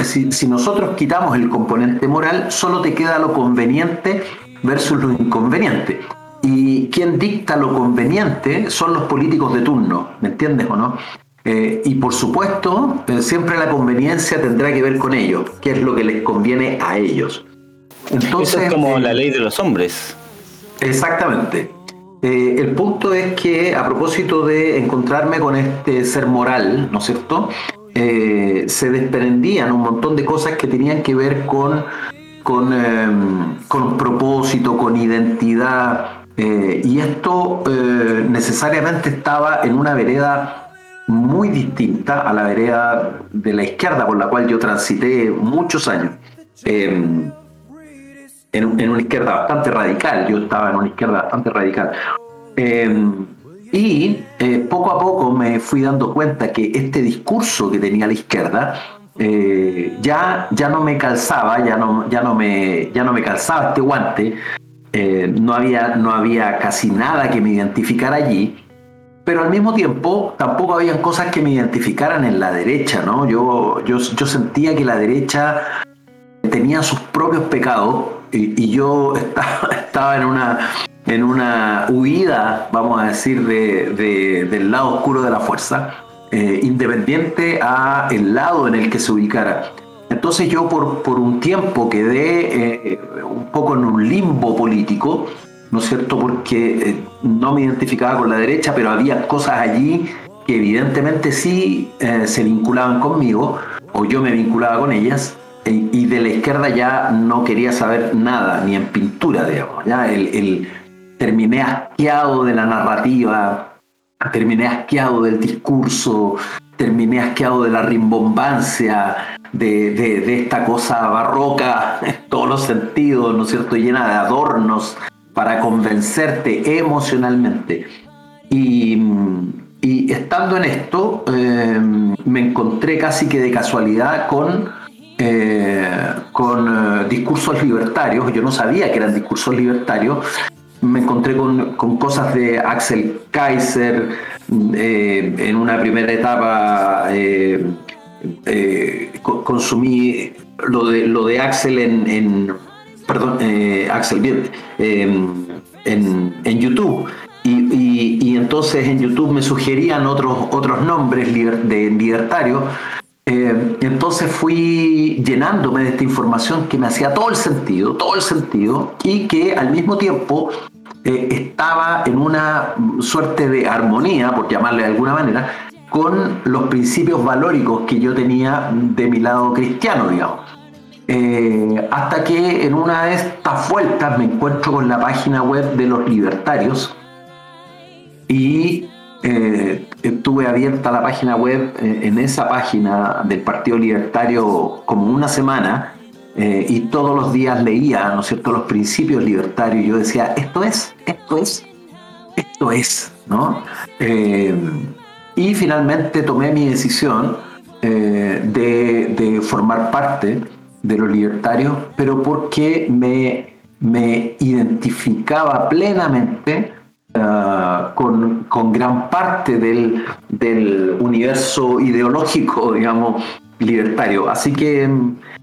si, si nosotros quitamos el componente moral, solo te queda lo conveniente versus lo inconveniente. Y quien dicta lo conveniente son los políticos de turno, ¿me entiendes o no? Eh, y por supuesto, eh, siempre la conveniencia tendrá que ver con ellos, qué es lo que les conviene a ellos. Entonces, Eso es como la ley de los hombres. Exactamente. Eh, el punto es que a propósito de encontrarme con este ser moral, ¿no es cierto? se desprendían un montón de cosas que tenían que ver con, con, em, con propósito, con identidad, eh, y esto eh, necesariamente estaba en una vereda muy distinta a la vereda de la izquierda por la cual yo transité muchos años. Em, en, una izquierda bastante radical, yo estaba en una izquierda bastante radical. Em, y eh, poco a poco me fui dando cuenta que este discurso que tenía la izquierda ya, ya no me calzaba, ya no, ya, no me, ya no me calzaba este guante, eh, no, había, no había casi nada que me identificara allí, pero al mismo tiempo tampoco habían cosas que me identificaran en la derecha, ¿no? Yo, yo, yo sentía que la derecha tenía sus propios pecados y, yo estaba, estaba, en, una, en una huida, vamos a decir, de, del lado oscuro de la fuerza, eh, independiente a el lado en el que se ubicara. Entonces yo por, por un tiempo quedé eh, un poco en un limbo político, ¿no es cierto? Porque eh, no me identificaba con la derecha, pero había cosas allí que evidentemente sí eh, se vinculaban conmigo, o yo me vinculaba con ellas, y de la izquierda ya no quería saber nada, ni en pintura, digamos. Ya terminé asqueado de la narrativa, terminé asqueado del discurso, terminé asqueado de la rimbombancia, de, esta cosa barroca en todos los sentidos, ¿no es cierto?, llena de adornos para convencerte emocionalmente. Y, estando en esto, eh, me encontré casi que de casualidad con, eh, con eh, discursos libertarios. Yo no sabía que eran discursos libertarios. Me encontré con, con cosas de Axel Kaiser, en una primera etapa eh, consumí lo de, lo de Axel en, perdón, eh, Axel em, en, YouTube. Y, entonces en YouTube me sugerían otros, otros nombres de libertarios. Eh, entonces fui llenándome de esta información que me hacía todo el sentido, todo el sentido, y que al mismo tiempo eh, estaba en una suerte de armonía, por llamarle de alguna manera, con los principios valóricos que yo tenía de mi lado cristiano, digamos. Eh, hasta que en una de estas vueltas me encuentro con la página web de los libertarios y eh, estuve abierta la página web eh, en esa página del Partido Libertario como una semana y todos los días leía, ¿no es cierto?, los principios libertarios y yo decía, esto es, esto es, esto es, ¿no? Y finalmente tomé mi decisión de, de formar parte de los libertarios, pero porque me, me identificaba plenamente ah, con, gran parte del, universo ideológico, digamos, libertario. Así que,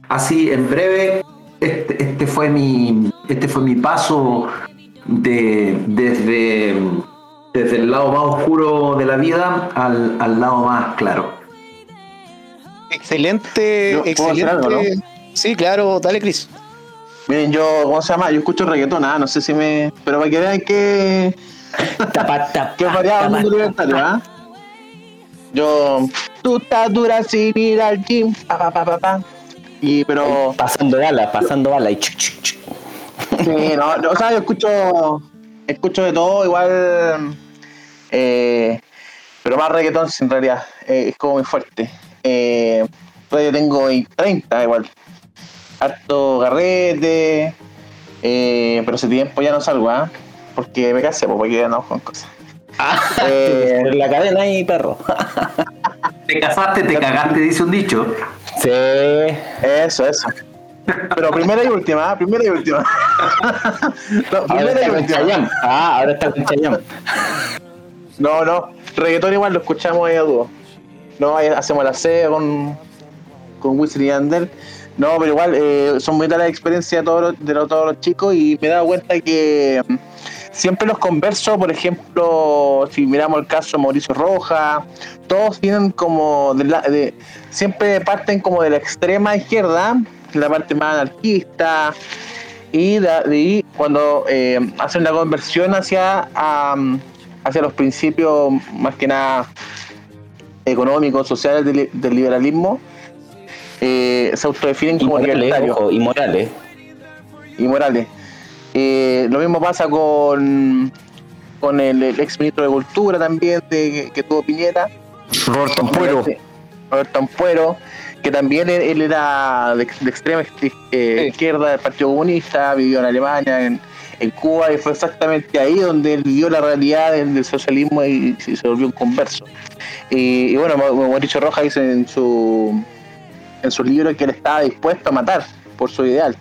así en breve, este, este fue, mi, este fue mi paso de, desde, desde el lado más oscuro de la vida al, al lado más claro. Excelente, excelente. Sí, claro, dale, Cris. Miren, yo, ¿cómo se llama? Yo escucho reggaetón, ah, no sé si me. Pero para que vean que. que variado el mundo libertario, ¿ah? Yo. Tú estás dura sin ir al gym, pa, pa, pa, pa, Y, pero. Pasando bala, pasando bala y chuc, chuc, chuc. Sí, no, no, o sea, yo escucho. Escucho de todo, igual. Eh, pero más reggaetón, en realidad. Eh, es como muy fuerte. Eh, yo tengo 30 igual harto garrete, eh, pero ese tiempo ya no salgo, ¿ah? Porque me casé, pues, porque ya no con cosas. Ah, eh, en la cadena hay perro. te casaste, te cagaste, dice un dicho. Sí. Eso, eso. Pero primera y última, ¿ah? primera y última. no, primera y última. Ah, ahora está con Chayam. No, no. Reggaetón igual lo escuchamos ahí a dúo. No, hacemos la C con, con Wisin y Andel. No, pero igual eh, son muy las experiencias de todos, los, de todos los chicos y me he dado cuenta que mm, siempre los converso, por ejemplo, si miramos el caso de Mauricio Roja, todos vienen como de, la, de siempre parten como de la extrema izquierda, la parte más anarquista, y de, cuando eh, hacen la conversión hacia, hacia los principios más que nada económicos, sociales del liberalismo, eh, se autodefinen como libertarios. y morales. Y morales. Eh, lo mismo pasa con, con el, ex ministro de Cultura también, de, que, tuvo Piñera. Roberto Ampuero. Roberto Ampuero, que también él, era de, extrema eh, izquierda del Partido Comunista, vivió en Alemania, en, Cuba, y fue exactamente ahí donde él vio la realidad del, socialismo y, se volvió un converso. Y, y bueno, Mauricio Rojas dice en su en su libro que él estaba dispuesto a matar por su ideal.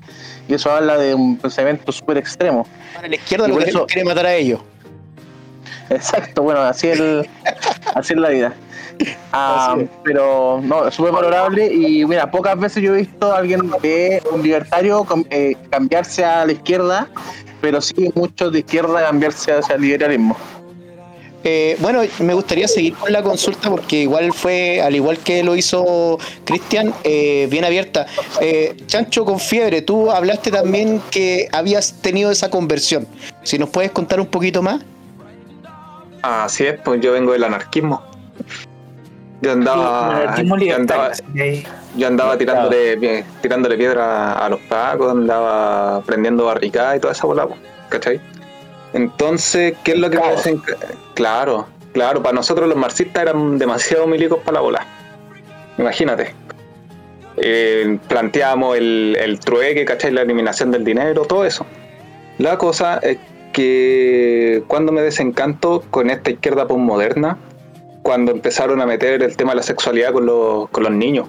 Y eso habla de un pensamiento súper extremo. Para la izquierda lo que eso... quiere matar a ellos. Exacto, bueno, así es, así es la vida. Ah, pero no, es súper valorable y mira, pocas veces yo he visto a alguien de un libertario eh, cambiarse a la izquierda, pero sí muchos de izquierda cambiarse hacia el liberalismo. Eh, bueno, me gustaría seguir con la consulta porque igual fue, al igual que lo hizo Cristian, eh, bien abierta. Eh, Chancho con fiebre, tú hablaste también que habías tenido esa conversión. Si nos puedes contar un poquito más. Así es, pues yo vengo del anarquismo. Yo andaba, yo andaba, yo andaba tirándole, tirándole piedra a los pacos, andaba prendiendo barricadas y toda esa bola, ¿cachai? Entonces, ¿qué es lo que me hacen? Claro, claro, para nosotros los marxistas eran demasiado milicos para la bola. Imagínate. Eh, planteamos el, el trueque, ¿cachai? La eliminación del dinero, todo eso. La cosa es que cuando me desencanto con esta izquierda postmoderna, cuando empezaron a meter el tema de la sexualidad con los, con los niños.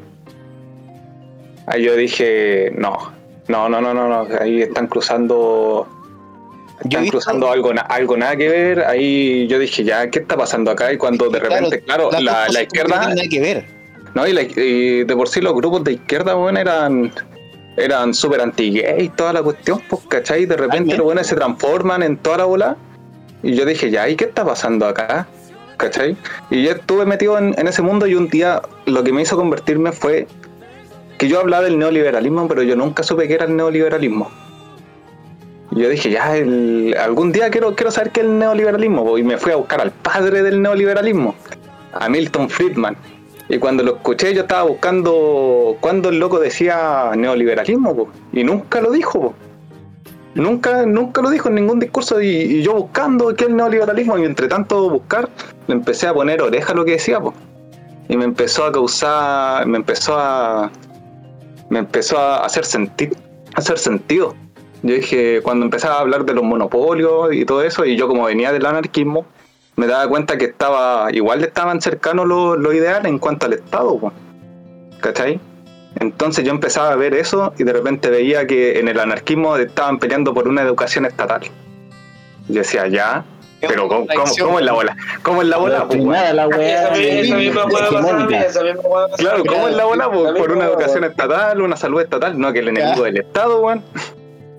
Ahí yo dije, no, no, no, no, no, ahí están cruzando están cruzando algo, algo nada que ver. Ahí yo dije, ya, ¿qué está pasando acá? Y cuando de repente, claro, la, izquierda. No nada que ver. No, y, de por sí los grupos de izquierda, bueno, eran eran súper anti-gay y toda la cuestión, pues, ¿cachai? De repente los buenos se transforman en toda la bola. Y yo dije, ya, ¿y qué está pasando acá? ¿Cachai? Y yo estuve metido en, ese mundo y un día lo que me hizo convertirme fue que yo hablaba del neoliberalismo, pero yo nunca supe que era el neoliberalismo. Yo dije, ya, el- algún día quiero, quiero saber qué es el neoliberalismo. Y me fui a buscar al padre del neoliberalismo, a Milton Friedman. Y cuando lo escuché, yo estaba buscando cuándo el loco decía neoliberalismo, y nunca lo dijo. Nunca, nunca lo dijo en ningún discurso. Y, yo buscando qué es el neoliberalismo, y entre tanto buscar, le empecé a poner oreja a lo que decía. Y me empezó a causar, me empezó a, me empezó a hacer sentir, hacer sentido. Yo dije, cuando empezaba a hablar de los monopolios y todo eso, y yo como venía del anarquismo, me daba cuenta que estaba, igual estaban cercanos los los ideales en cuanto al Estado, po. ¿cachai? Entonces yo empezaba a ver eso y de repente veía que en el anarquismo estaban peleando por una educación estatal. Yo decía, ya, pero ¿cómo, cómo- cómo es la bola? ¿Cómo es la bola? Nada, la weá. Esa misma Claro. ¿cómo es la bola? Por una educación estatal, una salud estatal, no que el enemigo del Estado, weón.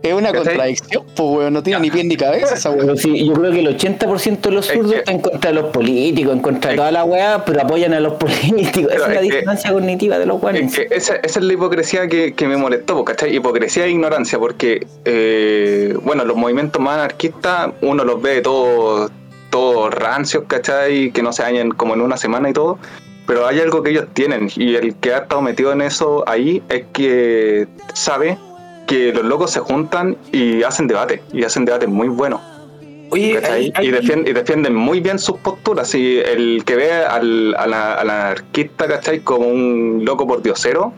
Es una contradicción, pues, weón. No tiene ni pie ni cabeza esa weón. Pero sí, yo creo que el 80% de los Es zurdos que- está en contra de los políticos, en contra de es toda la weá, pero apoyan a los políticos. Esa es la es que- distancia cognitiva de los Es guanes. que esa, esa es la hipocresía que, que me molestó, po, ¿cachai? Hipocresía e ignorancia, porque, eh, bueno, los movimientos más anarquistas, uno los ve todos todos rancios, ¿cachai? Que no se dañan como en una semana y todo. Pero hay algo que ellos tienen, y el que ha estado metido en eso ahí es que sabe que los locos se juntan y hacen debate, y hacen debates muy hay- y, defienden, y defienden muy bien sus posturas. Y el que ve al, a la- al anarquista, ¿cachai? Como un loco por diosero,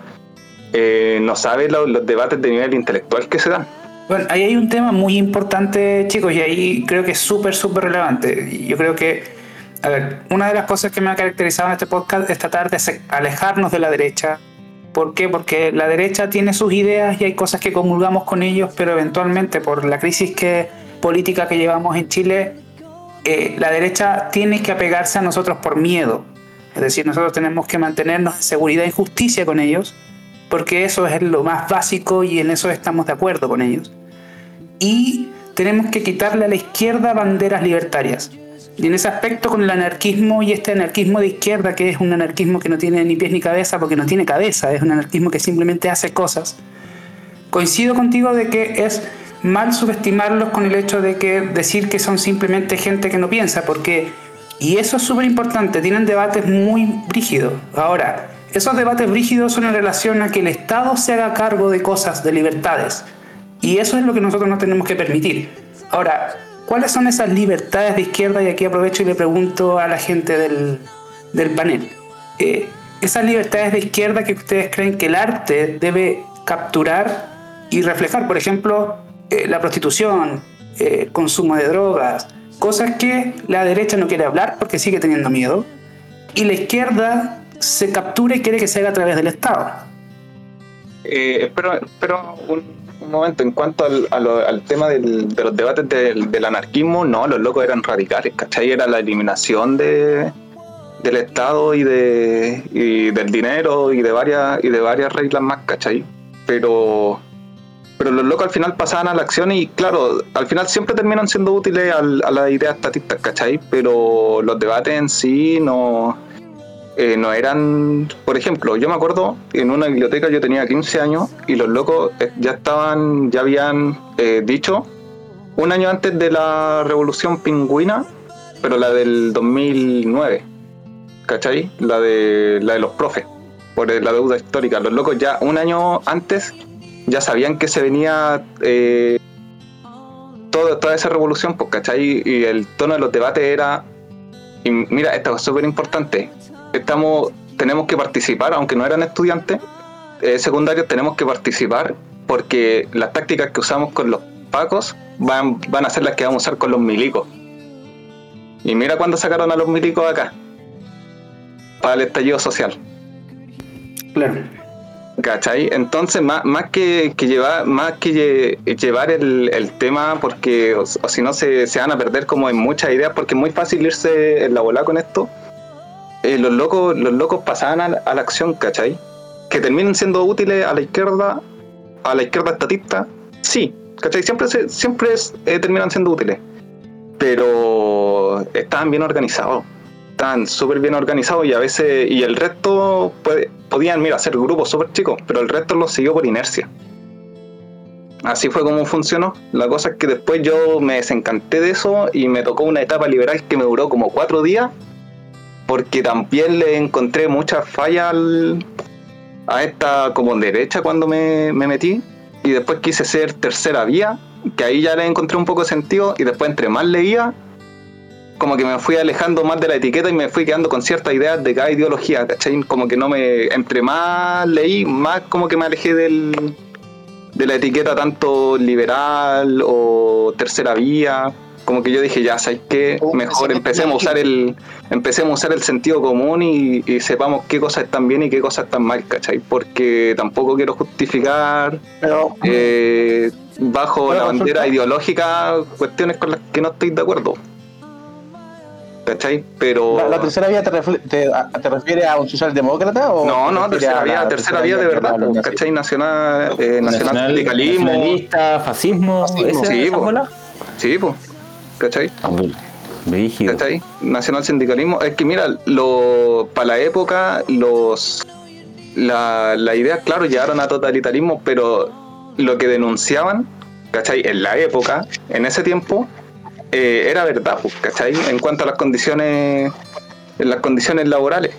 eh, no sabe lo- los debates de nivel intelectual que se dan. Bueno, ahí hay un tema muy importante, chicos, y ahí creo que es súper, súper relevante. Yo creo que, a ver, una de las cosas que me ha caracterizado en este podcast es tratar de se- alejarnos de la derecha. ¿Por qué? Porque la derecha tiene sus ideas y hay cosas que comulgamos con ellos, pero eventualmente por la crisis que, política que llevamos en Chile, eh, la derecha tiene que apegarse a nosotros por miedo. Es decir, nosotros tenemos que mantenernos en seguridad y justicia con ellos, porque eso es lo más básico y en eso estamos de acuerdo con ellos. Y tenemos que quitarle a la izquierda banderas libertarias. Y en ese aspecto con el anarquismo y este anarquismo de izquierda, que es un anarquismo que no tiene ni pies ni cabeza, porque no tiene cabeza, es un anarquismo que simplemente hace cosas, coincido contigo de que es mal subestimarlos con el hecho de que decir que son simplemente gente que no piensa, porque, y eso es súper importante, tienen debates muy brígidos. Ahora, esos debates brígidos son en relación a que el Estado se haga cargo de cosas, de libertades, y eso es lo que nosotros no tenemos que permitir. Ahora, ¿cuáles son esas libertades de izquierda? Y aquí aprovecho y le pregunto a la gente del, del panel. Eh, esas libertades de izquierda que ustedes creen que el arte debe capturar y reflejar, por ejemplo, eh, la prostitución, eh, consumo de drogas, cosas que la derecha no quiere hablar porque sigue teniendo miedo, y la izquierda se captura y quiere que se haga a través del Estado. Eh, espero, espero un, un momento, en cuanto al, a al tema del- de los debates del, anarquismo, no, los locos eran radicales, ¿cachai? Era la eliminación de, del Estado y, de, y del dinero y de varias y de varias reglas más, ¿cachai? Pero pero los locos al final pasaban a la acción y claro, al final siempre terminan siendo útiles a las ideas estatistas, ¿cachai? Pero los debates en sí no, eh, no eran, por ejemplo, yo me acuerdo en una biblioteca yo tenía 15 años y los locos eh, ya estaban, ya habían eh, dicho un año antes de la revolución pingüina, pero la del 2009, ¿cachai? La de, la de los profes, por la deuda histórica. Los locos ya un año antes ya sabían que se venía eh, toda esa revolución, pues, ¿cachai? Y el tono de los debates era, y mira, esto es súper importante, estamos, tenemos que participar, aunque no eran estudiantes eh, secundarios, tenemos que participar porque las tácticas que usamos con los pacos van, van a ser las que vamos a usar con los milicos. Y mira cuando sacaron a los milicos acá, para el estallido social. Claro. ¿Cachai? Entonces, más, más que, que llevar, más que lle- llevar el, el tema, porque o, o si no se, se van a perder como en muchas ideas, porque es muy fácil irse en la bola con esto. Eh, los locos, los locos pasaban a, la- acción, ¿cachai? Que terminen siendo útiles a la izquierda, a la izquierda estatista, sí, ¿cachai? Siempre siempre es- eh, terminan siendo útiles. Pero estaban bien organizados estaban súper bien organizados y a veces, y el resto puede- podían, mira, hacer grupos súper chicos, pero el resto los siguió por inercia. así fue como funcionó. La cosa es que después yo me desencanté de eso y me tocó una etapa liberal que me duró como cuatro días, porque también le encontré muchas fallas al- a esta como derecha cuando me, me metí, y después quise ser tercera vía, que ahí ya le encontré un poco de sentido, y después entre más leía, como que me fui alejando más de la etiqueta y me fui quedando con ciertas ideas de cada ideología, ¿cachai? Como que no me. Entre más leí, más como que me alejé del, de la etiqueta tanto liberal o tercera vía. Como que yo dije, ya, ¿sabes qué? Oh, Mejor empecemos a usar el, empecemos a usar el sentido común y, y sepamos qué cosas están bien y qué cosas están mal, ¿cachai? Porque tampoco quiero justificar Pero, eh, bajo Bueno, la bandera ideológica cuestiones con las que no estoy de acuerdo. ¿Cachai? Pero. ¿la, la tercera vía te, refle- te, a- te refiere a un socialdemócrata? O no, no, tercera vía, tercera vía de verdad, pues? ¿cachai? Nacional, eh, nacional sindicalismo. nacionalista, fascismo, Fascismo, ¿esa- sí, esa? Sí, pues. ¿Cachai? Br- Brígido. ¿Cachai? Nacional sindicalismo. Es que mira, lo, para la época, los la, la idea, claro, llegaron a totalitarismo, pero lo que denunciaban, ¿cachai? En la época, en ese tiempo, eh, era verdad, pues, ¿cachai? En cuanto a las condiciones, en las condiciones laborales.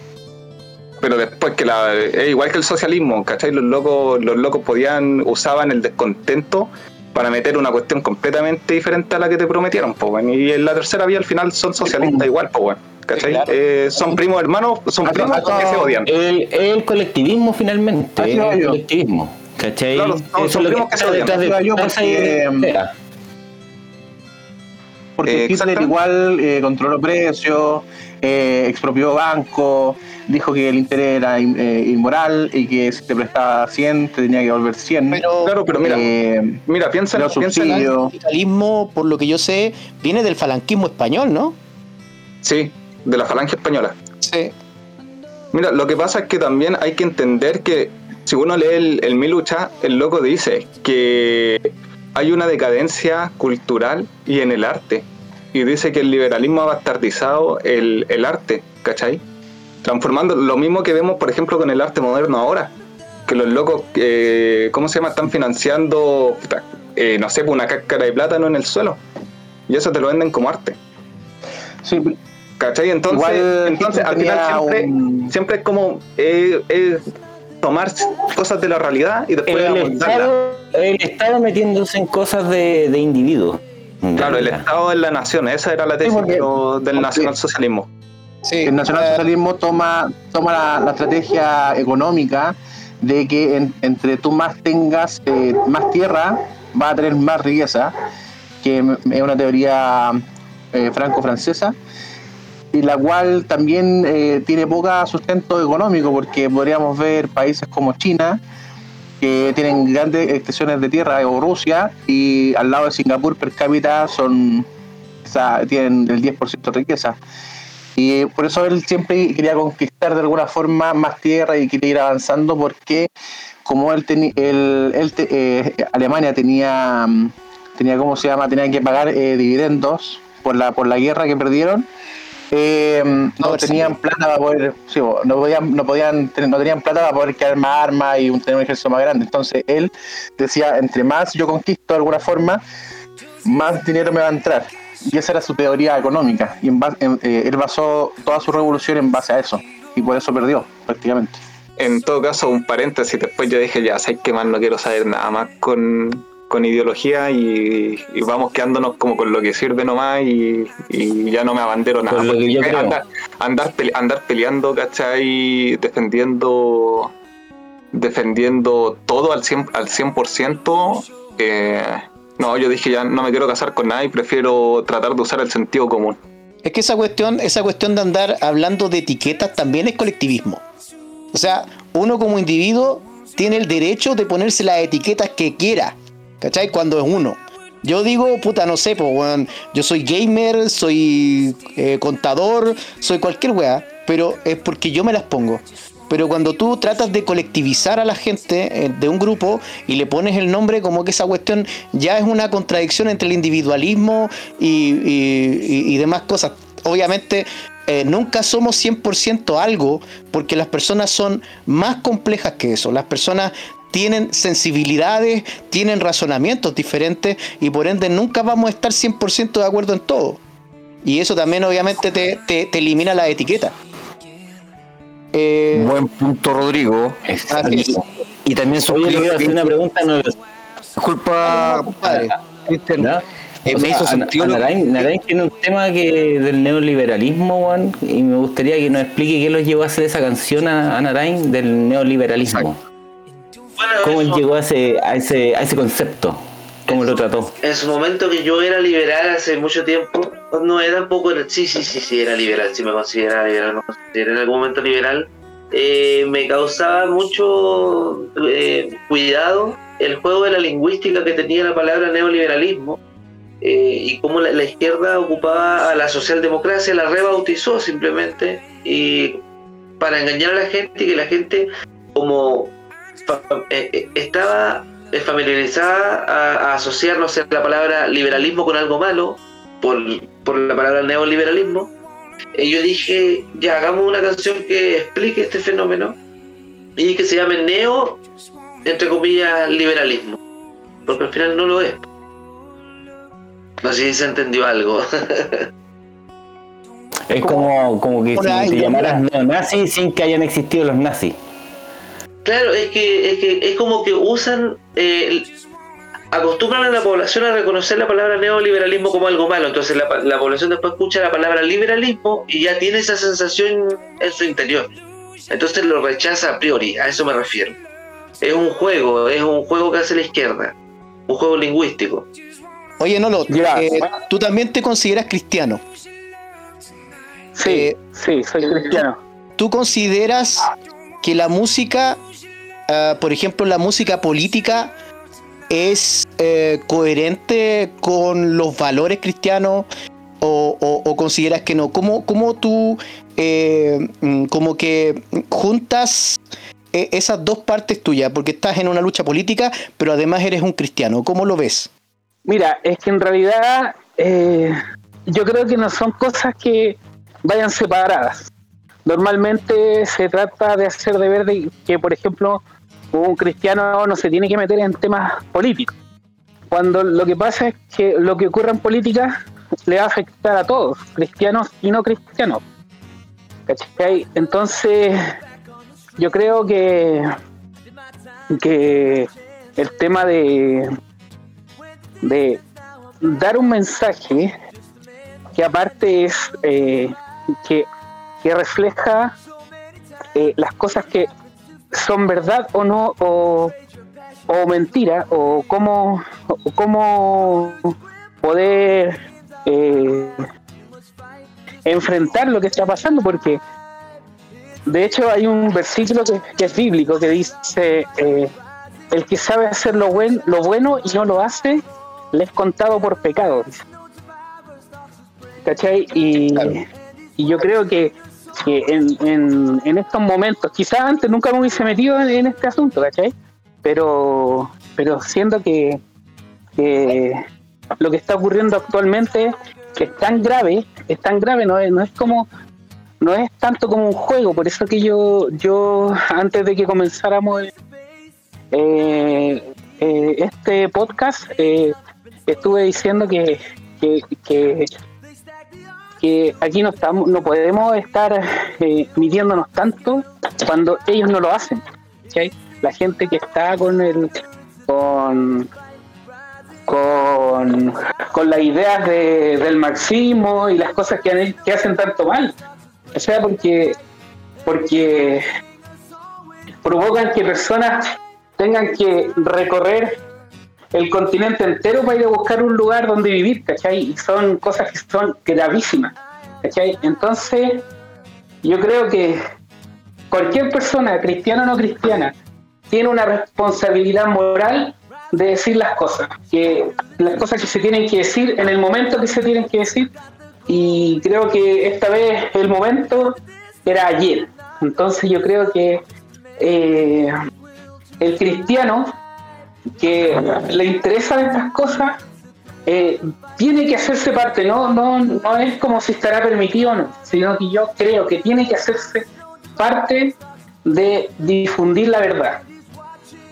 Pero después que la, igual que el socialismo, ¿cachai? Los locos, los locos podían, usaban el descontento para meter una cuestión completamente diferente a la que te prometieron, bueno. Y en la tercera vía al final son socialistas igual, pues, bueno. ¿Cachai? Claro. Eh, son primos hermanos, son primos que se odian. El, el colectivismo finalmente, el yo. colectivismo. ¿Cachai? Claro, son- Eso son es lo que primos que se odian. detrás de porque, Eh, Hitler igual eh, controló precios, eh, expropió bancos, dijo que el interés era in- eh, inmoral y que si te prestaba 100 te tenía que devolver 100. Pero Claro, pero mira, Eh, mira, piensa, los piensa en subsidios. el capitalismo, por lo que yo sé, viene del falanquismo español, ¿no? Sí, de la falange española. Sí. Mira, lo que pasa es que también hay que entender que si uno lee el, el Mi Lucha, el loco dice que hay una decadencia cultural y en el arte. Y dice que el liberalismo ha bastardizado el, el arte, ¿cachai? Transformando lo mismo que vemos, por ejemplo, con el arte moderno ahora. Que los locos, eh, ¿cómo se llama? Están financiando, eh, no sé, una cáscara de plátano en el suelo. Y eso te lo venden como arte. sí, ¿Cachai? Entonces, Igual entonces al final siempre, un- siempre es como eh, eh, tomar cosas de la realidad y después El. Estado, el Estado metiéndose en cosas de, de individuos. Claro, el. Estado es la nación, esa era la tesis porque- de lo- del porque- nacionalsocialismo. Sí. el nacionalsocialismo toma, toma la, la estrategia económica de que en- entre tú más tengas eh, más tierra, vas a tener más riqueza, que es una teoría eh, franco-francesa, y la cual también eh, tiene poca sustento económico, porque podríamos ver países como China, que tienen grandes extensiones de tierra, o Rusia, y al lado de Singapur per cápita son, o sea, tienen el 10% de riqueza. Y por eso él siempre quería conquistar de alguna forma más tierra y quería ir avanzando porque como él tenía, te- eh, Alemania tenía, mm, tenía, ¿cómo se llama? Tenía que pagar eh, dividendos por la, por la guerra que perdieron. Eh, no tenían plata para poder, sí, no podían, no podían, tener- no tenían plata para poder crear más armas y un- tener un ejército más grande. Entonces él decía, entre más yo conquisto de alguna forma, más dinero me va a entrar. Y esa era su teoría económica. Y en base- en- eh, él basó toda su revolución en base a eso. Y por eso perdió, prácticamente. En todo caso, un paréntesis, después yo dije, ya, sé que más no quiero saber nada más con, con ideología y, y vamos quedándonos como con lo que sirve nomás y, y ya no me abandero nada. Porque andar, andar, pele- andar peleando, ¿cachai? Defendiendo defendiendo todo al 100%, al 100% eh, no, yo dije ya no me quiero casar con nadie, prefiero tratar de usar el sentido común. Es que esa cuestión, esa cuestión de andar hablando de etiquetas también es colectivismo. O sea, uno como individuo tiene el derecho de ponerse las etiquetas que quiera, ¿cachai? Cuando es uno. Yo digo, puta, no sé, yo soy gamer, soy eh, contador, soy cualquier weá, pero es porque yo me las pongo. Pero cuando tú tratas de colectivizar a la gente eh, de un grupo y le pones el nombre, como que esa cuestión ya es una contradicción entre el individualismo y demás cosas. Obviamente, eh, nunca somos 100% algo, porque las personas son más complejas que eso. Las personas tienen sensibilidades, tienen razonamientos diferentes y por ende nunca vamos a estar 100% de acuerdo en todo. Y eso también obviamente te, te, te elimina la etiqueta. Eh, Buen punto, Rodrigo. Así Y también a hacer una pregunta. No, Disculpa, compadre. Cristian. ¿no? Eh, me sea, hizo sentido Narain, Narain tiene un tema que del neoliberalismo, Juan, y me gustaría que nos explique qué los llevó a hacer esa canción a, a Narain del neoliberalismo. Bueno, ¿Cómo llegó a ese, a ese, a ese concepto? ¿Cómo lo trató? En su momento que yo era liberal hace mucho tiempo, no era tampoco, era- sí, sí, sí, sí, era liberal, sí me consideraba liberal, me consideré en algún momento liberal, eh, me causaba mucho eh, cuidado el juego de la lingüística que tenía la palabra neoliberalismo eh, y cómo la, la izquierda ocupaba a la socialdemocracia, la rebautizó simplemente y para engañar a la gente y que la gente como estaba eh, familiarizada a, a asociar, no sé, la palabra liberalismo con algo malo, por, por la palabra neoliberalismo, eh, yo dije, ya hagamos una canción que explique este fenómeno y que se llame neo, entre comillas, liberalismo, porque al final no lo es. No sé si se entendió algo. Es como, como que si te llamaras neonazi sin que hayan existido los nazis. Claro, es que es, que es como que usan, eh, acostumbran a la población a reconocer la palabra neoliberalismo como algo malo. Entonces la, pa- la población después escucha la palabra liberalismo y ya tiene esa sensación en su interior. Entonces lo rechaza a priori, a eso me refiero. Es un juego, es un juego que hace la izquierda, un juego lingüístico. Oye, Nolo, Ya. eh, tú también te consideras cristiano. Sí, Eh, sí, soy cristiano. ¿Tú consideras que la música, ah, por ejemplo, la música política, es eh, coherente con los valores cristianos o, consideras que no? ¿Cómo, cómo tú eh, mm, que juntas eh, esas dos partes tuyas? Porque estás en una lucha política, pero además eres un cristiano. ¿Cómo lo ves? Mira, es que en realidad eh, yo creo que no son cosas que vayan separadas. Normalmente se trata de hacer de ver que, por ejemplo, un cristiano no se tiene que meter en temas políticos. Cuando lo que pasa es que lo que ocurre en política le va a afectar a todos, cristianos y no cristianos. Entonces, yo creo que, que el tema de, de dar un mensaje que aparte es eh, que, que refleja eh, las cosas que son verdad o no o, o mentira o cómo, o cómo poder eh, enfrentar lo que está pasando porque de hecho hay un versículo que, que es bíblico que dice eh, el que sabe hacer lo, buen, lo bueno y no lo hace le es contado por pecado. ¿cachai? Y, Claro. y yo creo que, que en, en, estos momentos, quizás antes nunca me hubiese metido en, este asunto, ¿cachai? Pero, pero siendo que, que lo que está ocurriendo actualmente es tan grave, es tan grave, no es, no es como no es tanto como un juego, por eso que yo, yo antes de que comenzáramos eh, eh, este podcast, eh, estuve diciendo que, que, que, que aquí no estamos, no podemos estar eh, midiéndonos tanto cuando ellos no lo hacen. La gente que está con el con con, con las ideas de- del marxismo y las cosas que, han- que hacen tanto mal. O sea, porque porque provocan que personas tengan que recorrer el continente entero para ir a buscar un lugar donde vivir, ¿cachai? Y son cosas que son gravísimas, ¿cachai? Entonces, yo creo que cualquier persona, cristiana o no cristiana, tiene una responsabilidad moral de decir las cosas, que las cosas que se tienen que decir en el momento que se tienen que decir, y creo que esta vez el momento era ayer. Entonces yo creo que eh, el cristiano que le interesan estas cosas eh, tiene que hacerse parte, no, no, no es como si estará permitido o no, sino que yo creo que tiene que hacerse parte de difundir la verdad.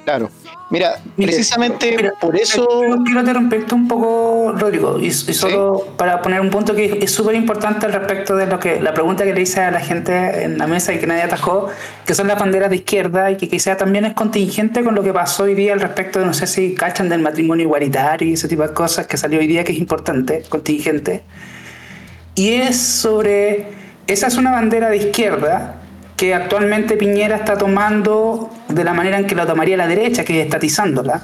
Claro. Mira, precisamente por eso. Quiero interrumpirte un poco, Rodrigo, y, y solo para poner un punto que es súper importante al respecto de lo que la pregunta que le hice a la gente en la mesa y que nadie atajó, que son las banderas de izquierda y que quizá también es contingente con lo que pasó hoy día al respecto de, no sé si cachan del matrimonio igualitario y ese tipo de cosas que salió hoy día, que es importante, contingente. Y es sobre. Esa es una bandera de izquierda que actualmente Piñera está tomando de la manera en que lo tomaría la derecha, que es estatizándola,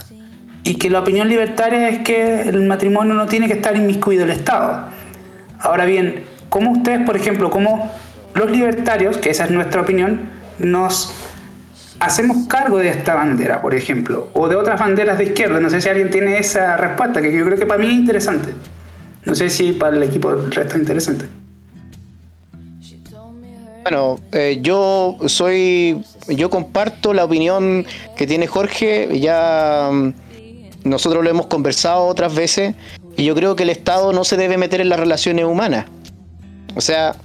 y que la opinión libertaria es que el matrimonio no tiene que estar inmiscuido el Estado. Ahora bien, ¿cómo ustedes, por ejemplo, cómo los libertarios, que esa es nuestra opinión, nos hacemos cargo de esta bandera, por ejemplo, o de otras banderas de izquierda? No sé si alguien tiene esa respuesta, que yo creo que para mí es interesante. No sé si para el equipo del resto es interesante. Bueno, eh, yo soy, yo comparto la opinión que tiene Jorge. Ya mm, nosotros lo hemos conversado otras veces y yo creo que el Estado no se debe meter en las relaciones humanas. O sea,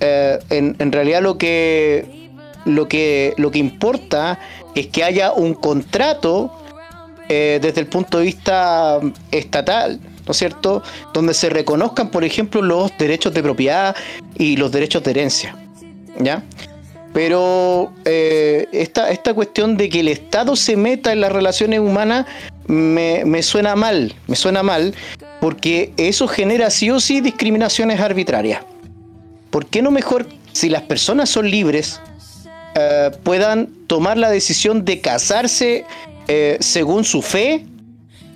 eh, en, realidad lo que lo que lo que importa es que haya un contrato eh, desde el punto de vista estatal, ¿no es cierto? Donde se reconozcan, por ejemplo, los derechos de propiedad y los derechos de herencia. ¿Ya? Pero eh, esta, esta cuestión de que el Estado se meta en las relaciones humanas me, me, suena mal, me suena mal, porque eso genera sí o sí discriminaciones arbitrarias. ¿Por qué no mejor, si las personas son libres, eh, puedan tomar la decisión de casarse eh, según su fe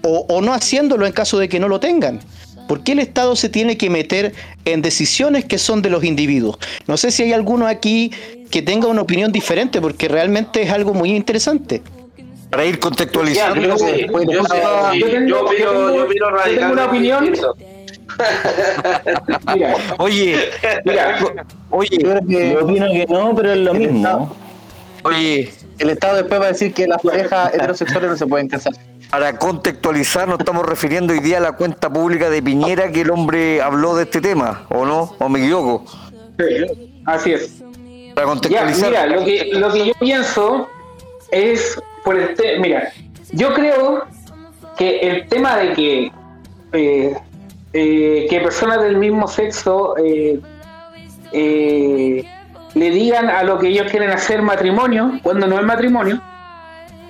o, o no haciéndolo en caso de que no lo tengan? ¿Por qué el Estado se tiene que meter en decisiones que son de los individuos? No sé si hay alguno aquí que tenga una opinión diferente, porque realmente es algo muy interesante. Para ir contextualizando. yo, tengo una opinión. mira, oye, mira, oye, yo opino que no, pero es lo mismo. Oye, el Estado después va a decir que las parejas heterosexuales no se pueden casar. Para contextualizar, nos estamos refiriendo hoy día a la cuenta pública de Piñera que el hombre habló de este tema, ¿o no? ¿O me equivoco? Sí, así es. Para contextualizar. mira, lo que, lo que yo pienso es por el mira, yo creo que el tema de que eh, eh, que personas del mismo sexo eh, le digan a lo que ellos quieren hacer matrimonio cuando no es matrimonio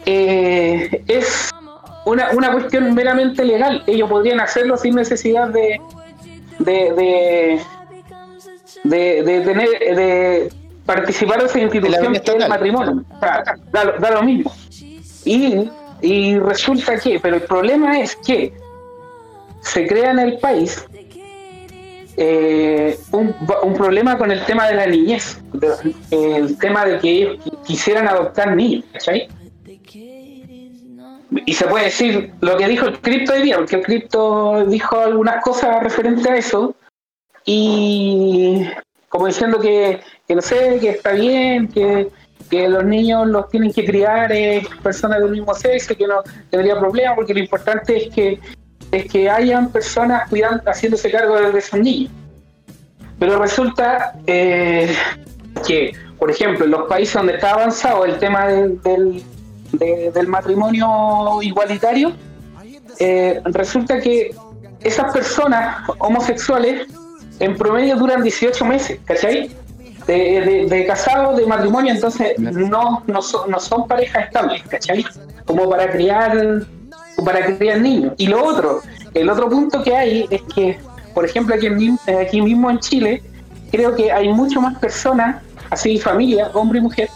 es una, una cuestión meramente legal. Ellos podrían hacerlo sin necesidad de de, de, de, tener de participar en esa institución que es el matrimonio. da, lo mismo. Y, y resulta que, pero el problema es que se crea en el país eh, un, un, problema con el tema de la niñez, el tema de que ellos quisieran adoptar niños, ¿cachai? Y se puede decir lo que dijo el cripto hoy día, porque el cripto dijo algunas cosas referente a eso, y como diciendo que, que no sé, que está bien, que, que los niños los tienen que criar eh, personas del mismo sexo, que no tendría problema, porque lo importante es que es que hayan personas cuidando, haciéndose cargo de esos niños. Pero resulta eh, que, por ejemplo, en los países donde está avanzado el tema del, del matrimonio igualitario, eh, resulta que esas personas homosexuales en promedio duran 18 meses, ¿cachai? De, de, casado, de matrimonio, entonces no, no, son, no son parejas estables, ¿cachai? Como para criar, para criar niños. Y lo otro, el otro punto que hay es que, por ejemplo, aquí, aquí mismo en Chile, creo que hay mucho más personas, así familia, hombre y mujer,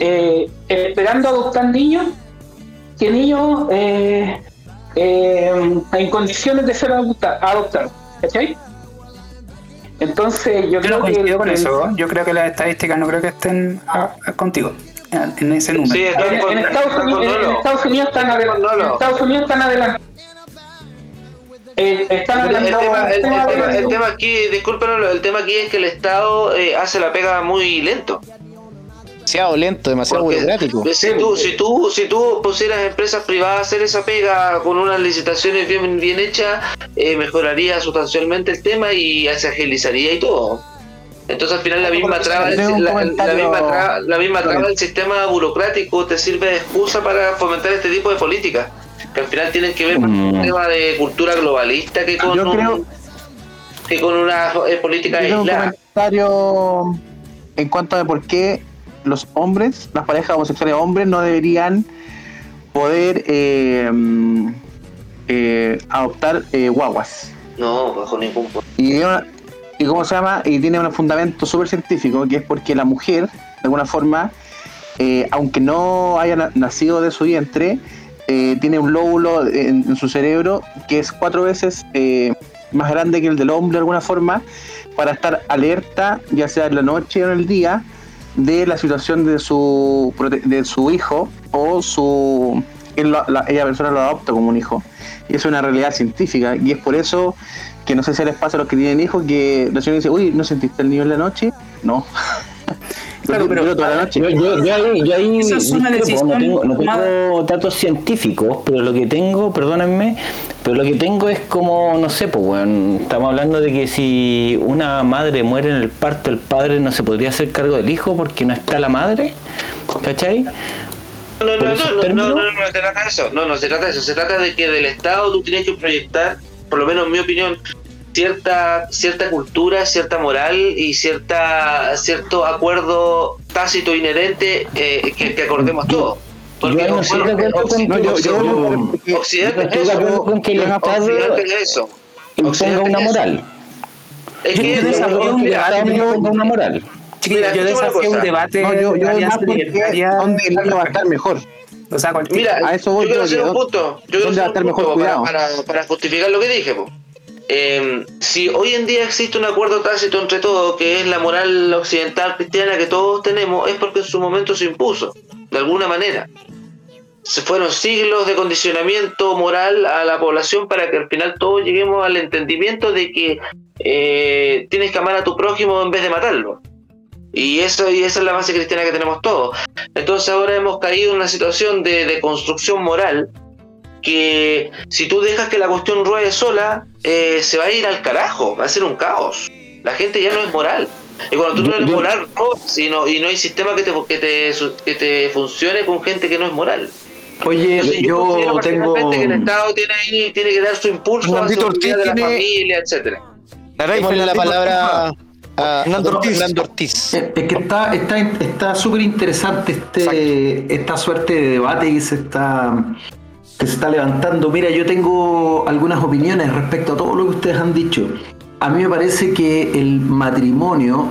eh, esperando adoptar niños que niños eh, eh, en condiciones de ser adoptados. ¿Cachai? Entonces, yo, creo que. Con eso. Yo creo que las estadísticas no creo que estén ah, contigo en ese número. Sí, en, Estados Unidos, en, Estados Unidos, están adelante. En Estados Unidos están adelante. el, tema, el, tema, aquí, discúlpenlo, el tema aquí es que el Estado hace la pega muy lento demasiado lento, demasiado burocrático. Si tú, si, tú, si tú pusieras empresas privadas a hacer esa pega con unas licitaciones bien, bien hechas, eh, mejoraría sustancialmente el tema y se agilizaría y todo. Entonces al final la misma traba, la, misma traba, del sistema burocrático te sirve de excusa para fomentar este tipo de políticas, que al final tienen que ver con un mm. tema de cultura globalista que con, que con una eh, política aislada. Un comentario en cuanto a por qué los hombres, las parejas homosexuales hombres no deberían poder eh, eh, adoptar guaguas. No, bajo ningún punto. Y y cómo se llama y tiene un fundamento súper científico que es porque la mujer de alguna forma eh, aunque no haya nacido de su vientre eh, tiene un lóbulo en, su cerebro que es cuatro veces eh, más grande que el del hombre de alguna forma para estar alerta ya sea en la noche o en el día de la situación de su de su hijo o su la, ella persona lo adopta como un hijo y es una realidad científica y es por eso que no sé si les pasa a los que tienen hijos que la señora dice, uy, ¿no sentiste el niño en la noche? No. Claro, pero toda la noche. Yo, yo, ahí, yo ahí no tengo, no tengo datos científicos, pero lo que tengo, perdónenme, pero lo que tengo es como, no sé, pues bueno, estamos hablando de que si una madre muere en el parto, el padre no se podría hacer cargo del hijo porque no está la madre, ¿cachai? No, no, no, no, no, no, no, no, se trata de eso, no, no se trata de eso, se trata de que del Estado tú tienes que proyectar por lo menos en mi opinión, cierta, cierta cultura, cierta moral y cierta cierto acuerdo tácito inherente eh, que, acordemos todos. Porque yo no estoy de acuerdo con que Occidente es eso. que el Estado eso. imponga una moral. Es que yo desafío un debate una moral. yo desafío un debate no, yo, yo donde el va a estar mejor. O sea, Mira, a eso voy yo quiero hacer un punto. Yo quiero hacer un punto para, para, justificar lo que dije. Eh, si hoy en día existe un acuerdo tácito entre todos, que es la moral occidental cristiana que todos tenemos, es porque en su momento se impuso, de alguna manera. Se fueron siglos de condicionamiento moral a la población para que al final todos lleguemos al entendimiento de que eh, tienes que amar a tu prójimo en vez de matarlo. Y eso y esa es la base cristiana que tenemos todos. Entonces ahora hemos caído en una situación de, construcción moral que si tú dejas que la cuestión ruede sola, eh, se va a ir al carajo, va a ser un caos. La gente ya no es moral. Y cuando tú no eres moral, no, y, no, y no hay sistema que te, que, te, que te funcione con gente que no es moral. Oye, yo, tengo... Que el Estado tiene, ahí, tiene que dar su impulso a la de la familia, etcétera. la palabra... Ah, Ortiz. Es que está está está súper interesante este esta suerte de debate que se está se está levantando. Mira, yo tengo algunas opiniones respecto a todo lo que ustedes han dicho. A mí me parece que el matrimonio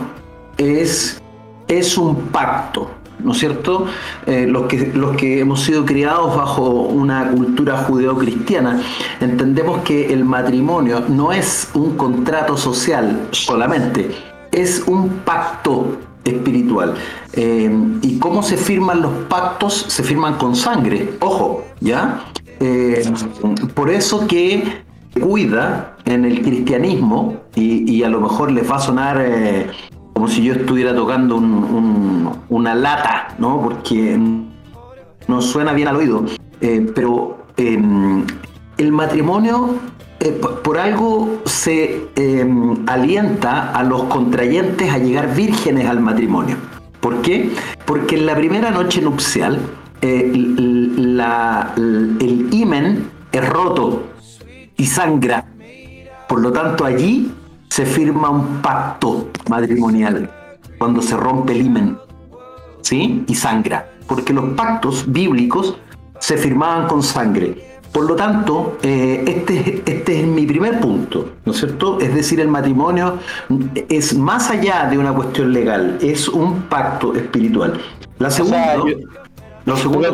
es es un pacto. ¿no es cierto? Eh, los, que, los que hemos sido criados bajo una cultura judeocristiana, entendemos que el matrimonio no es un contrato social solamente, es un pacto espiritual. Eh, ¿Y cómo se firman los pactos? Se firman con sangre, ojo, ¿ya? Eh, por eso que cuida en el cristianismo, y, a lo mejor les va a sonar eh, como si yo estuviera tocando una lata, ¿no? Porque no suena bien al oído, pero el matrimonio eh, por, algo se em, alienta a los contrayentes a llegar vírgenes al matrimonio. ¿Por qué? Porque en la primera noche nupcial eh, el imen es roto y sangra. Por lo tanto, allí se firma un pacto matrimonial cuando se rompe el imen. ¿Sí? Y sangra. Porque los pactos bíblicos se firmaban con sangre. Por lo tanto, eh, este, este es mi primer punto, ¿no es cierto? Es decir, el matrimonio es más allá de una cuestión legal, es un pacto espiritual. La segunda,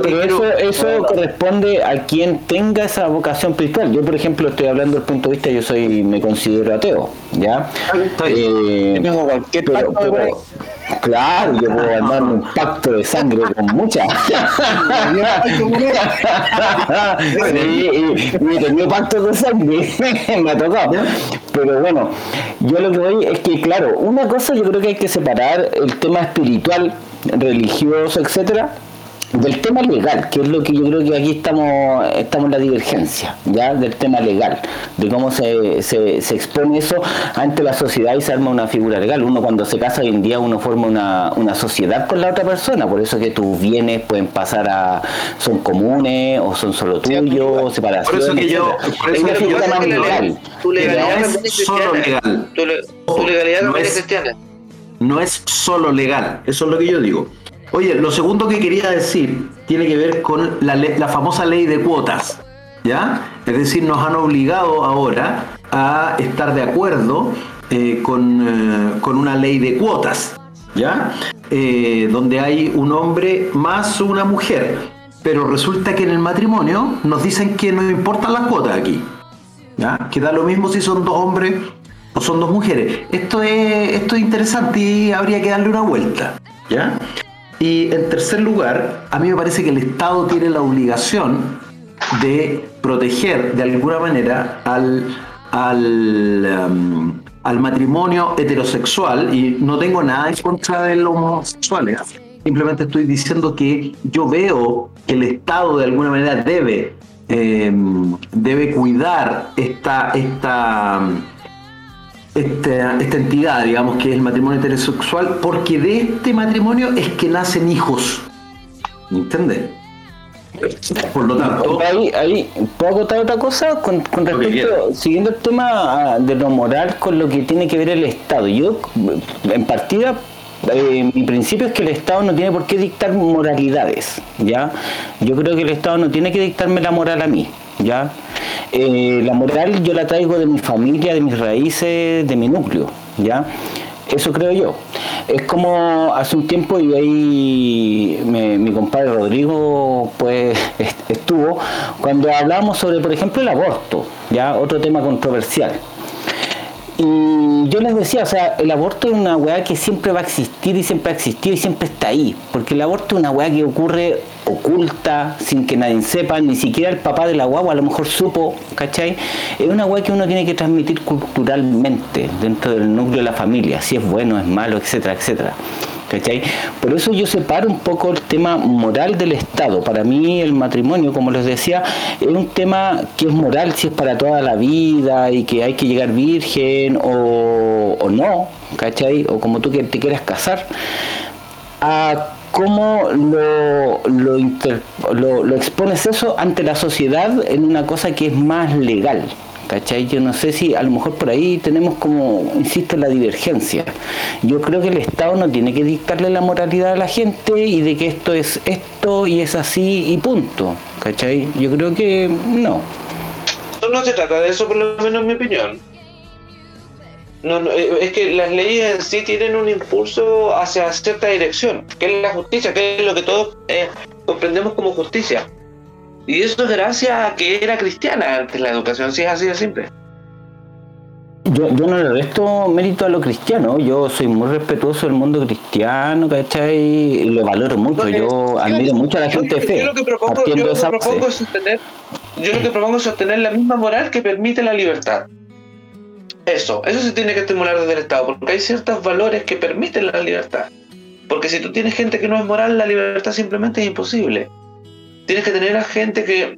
pero, eso, corresponde a quien tenga esa vocación espiritual. Yo, por ejemplo, estoy hablando del punto de vista, yo soy, me considero ateo, ¿ya? Eh, pero, claro, yo puedo andar un pacto de sangre con muchas. y, he tenido pacto de sangre, me ha tocado. Pero bueno, yo lo que voy es que, claro, una cosa yo creo que hay que separar el tema espiritual, religioso, etcétera del tema legal, que es lo que yo creo que aquí estamos, estamos en la divergencia, ya del tema legal, de cómo se, se, se, expone eso ante la sociedad y se arma una figura legal. Uno cuando se casa hoy en día uno forma una, una sociedad con la otra persona, por eso que tus bienes pueden pasar a son comunes o son solo tuyos, separación. Por eso que yo, por eso Es que yo legal. tu legalidad No es solo legal. Tu, legalidad no es no es solo legal, eso es lo que yo digo. Oye, lo segundo que quería decir tiene que ver con la, famosa ley de cuotas, ¿ya? Es decir, nos han obligado ahora a estar de acuerdo eh, con, eh, con una ley de cuotas, ¿ya? Eh, donde hay un hombre más una mujer, pero resulta que en el matrimonio nos dicen que no importan las cuotas aquí. ¿ya? Que da lo mismo si son dos hombres o son dos mujeres. Esto es, esto es interesante y habría que darle una vuelta. ¿ya? Y en tercer lugar, a mí me parece que el Estado tiene la obligación de proteger de alguna manera al, al, um, al matrimonio heterosexual y no tengo nada en contra de los homosexuales. Simplemente estoy diciendo que yo veo que el Estado de alguna manera debe, eh, debe cuidar esta, esta, esta, esta entidad, digamos, que es el matrimonio heterosexual, porque de este matrimonio es que nacen hijos. ¿Me entiendes? Por lo tanto, Ahí, ahí, ¿puedo acotar otra cosa? Con, con respecto, siguiendo el tema ah, de lo moral con lo que tiene que ver el Estado. Yo, en partida, eh, mi principio es que el Estado no tiene por qué dictar moralidades, ¿ya? Yo creo que el Estado no tiene que dictarme la moral a mí, ¿ya? Eh, la moral yo la traigo de mi familia, de mis raíces, de mi núcleo, ¿ya? Eso creo yo. Es como hace un tiempo y ahí me- mi compadre Rodrigo pues est- estuvo cuando hablamos sobre, por ejemplo, el aborto, ya otro tema controversial. Y yo les decía, o sea, el aborto es una weá que siempre va a existir y siempre ha existido y siempre está ahí. Porque el aborto es una weá que ocurre oculta, sin que nadie sepa, ni siquiera el papá de la guagua a lo mejor supo, ¿cachai? Es una weá que uno tiene que transmitir culturalmente dentro del núcleo de la familia, si es bueno, es malo, etcétera, etcétera. ¿Cachai? Por eso yo separo un poco el tema moral del Estado. Para mí el matrimonio, como les decía, es un tema que es moral si es para toda la vida y que hay que llegar virgen o, o no, ¿cachai? O como tú que te quieras casar. A cómo lo, lo, lo expones eso ante la sociedad en una cosa que es más legal. ¿Cachai? Yo no sé si a lo mejor por ahí tenemos como, insisto, la divergencia. Yo creo que el Estado no tiene que dictarle la moralidad a la gente y de que esto es esto y es así y punto. ¿Cachai? Yo creo que no. No, no se trata de eso, por lo menos en mi opinión. No, no, eh, es que las leyes en sí tienen un impulso hacia cierta dirección, que es la justicia, que es lo que todos eh, comprendemos como justicia. Y eso es gracias a que era cristiana antes la educación, si es así de simple. Yo, yo no le resto mérito a lo cristiano, yo soy muy respetuoso del mundo cristiano, ¿cachai? Y lo valoro mucho, yo admiro mucho a la gente de fe, Yo lo que propongo, yo lo propongo es sostener, yo lo que propongo es sostener la misma moral que permite la libertad. Eso, eso se tiene que estimular desde el Estado, porque hay ciertos valores que permiten la libertad. Porque si tú tienes gente que no es moral, la libertad simplemente es imposible. Tienes que tener a gente que,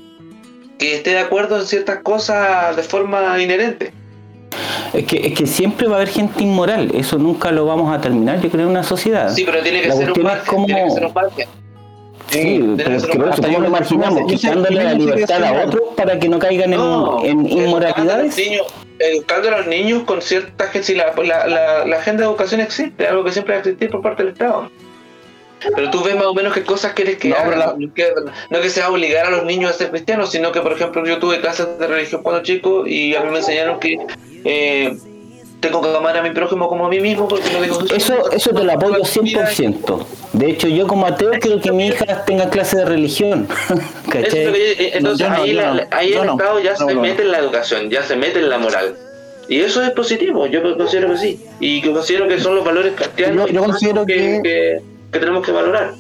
que esté de acuerdo en ciertas cosas de forma inherente. Es que, es que siempre va a haber gente inmoral, eso nunca lo vamos a terminar, yo creo, en una sociedad. Sí, pero tiene que ser un margen, cómo- tiene que ser un margen. Sí, tiene pero que es ser que eso. ¿cómo lo sé- Quitándole la que libertad a otros para que no caigan en, en educando a inmoralidades. niños, educando a los niños con cierta gente, si la, la, la, la agenda de educación existe, algo que siempre va a existir por parte del Estado. Pero tú ves más o menos qué cosas quieres que No, hagan, la- no, que, no que sea obligar a los niños a ser cristianos, sino que, por ejemplo, yo tuve clases de religión cuando chico y a mí me enseñaron que eh, tengo que amar a mi prójimo como a mí mismo porque lo digo. Eso, eso te lo apoyo 100%. De hecho, yo como ateo quiero que mi hija tenga clase de religión. ¿Cachai? yo- entonces no, ahí, yo la- no, ahí el no, Estado ya no, se no. mete en la educación, ya se mete en la moral. Y eso es positivo, yo considero que sí. Y que considero que son los valores cristianos Yo- yo considero que- que, que tenemos que valorar.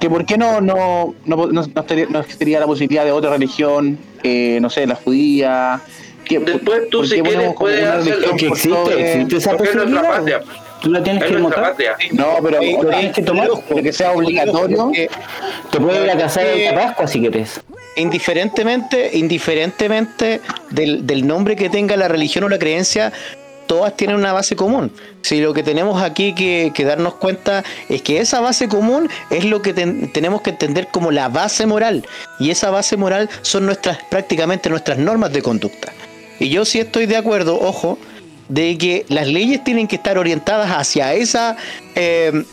que por qué no no no, no, no estaría, no existiría la posibilidad de otra religión eh, no sé la judía que, Después tú, si quieres, puedes una hacerlo. religión que existe, sobre- existe esa posibilidad. patria. Tú la tienes Es que patria. No, pero Lo tienes que tomar. pero que sea obligatorio. Te puedes ir a casar en Pascua si quieres. indiferentemente, indiferentemente del, del nombre que tenga la religión o la creencia, todas tienen una base común. Si lo que tenemos aquí que, darnos cuenta es que esa base común es lo que ten- tenemos que entender como la base moral. Y esa base moral son nuestras, prácticamente nuestras normas de conducta. Y yo sí estoy de acuerdo, ojo, de que las leyes tienen que estar orientadas hacia esa, eh,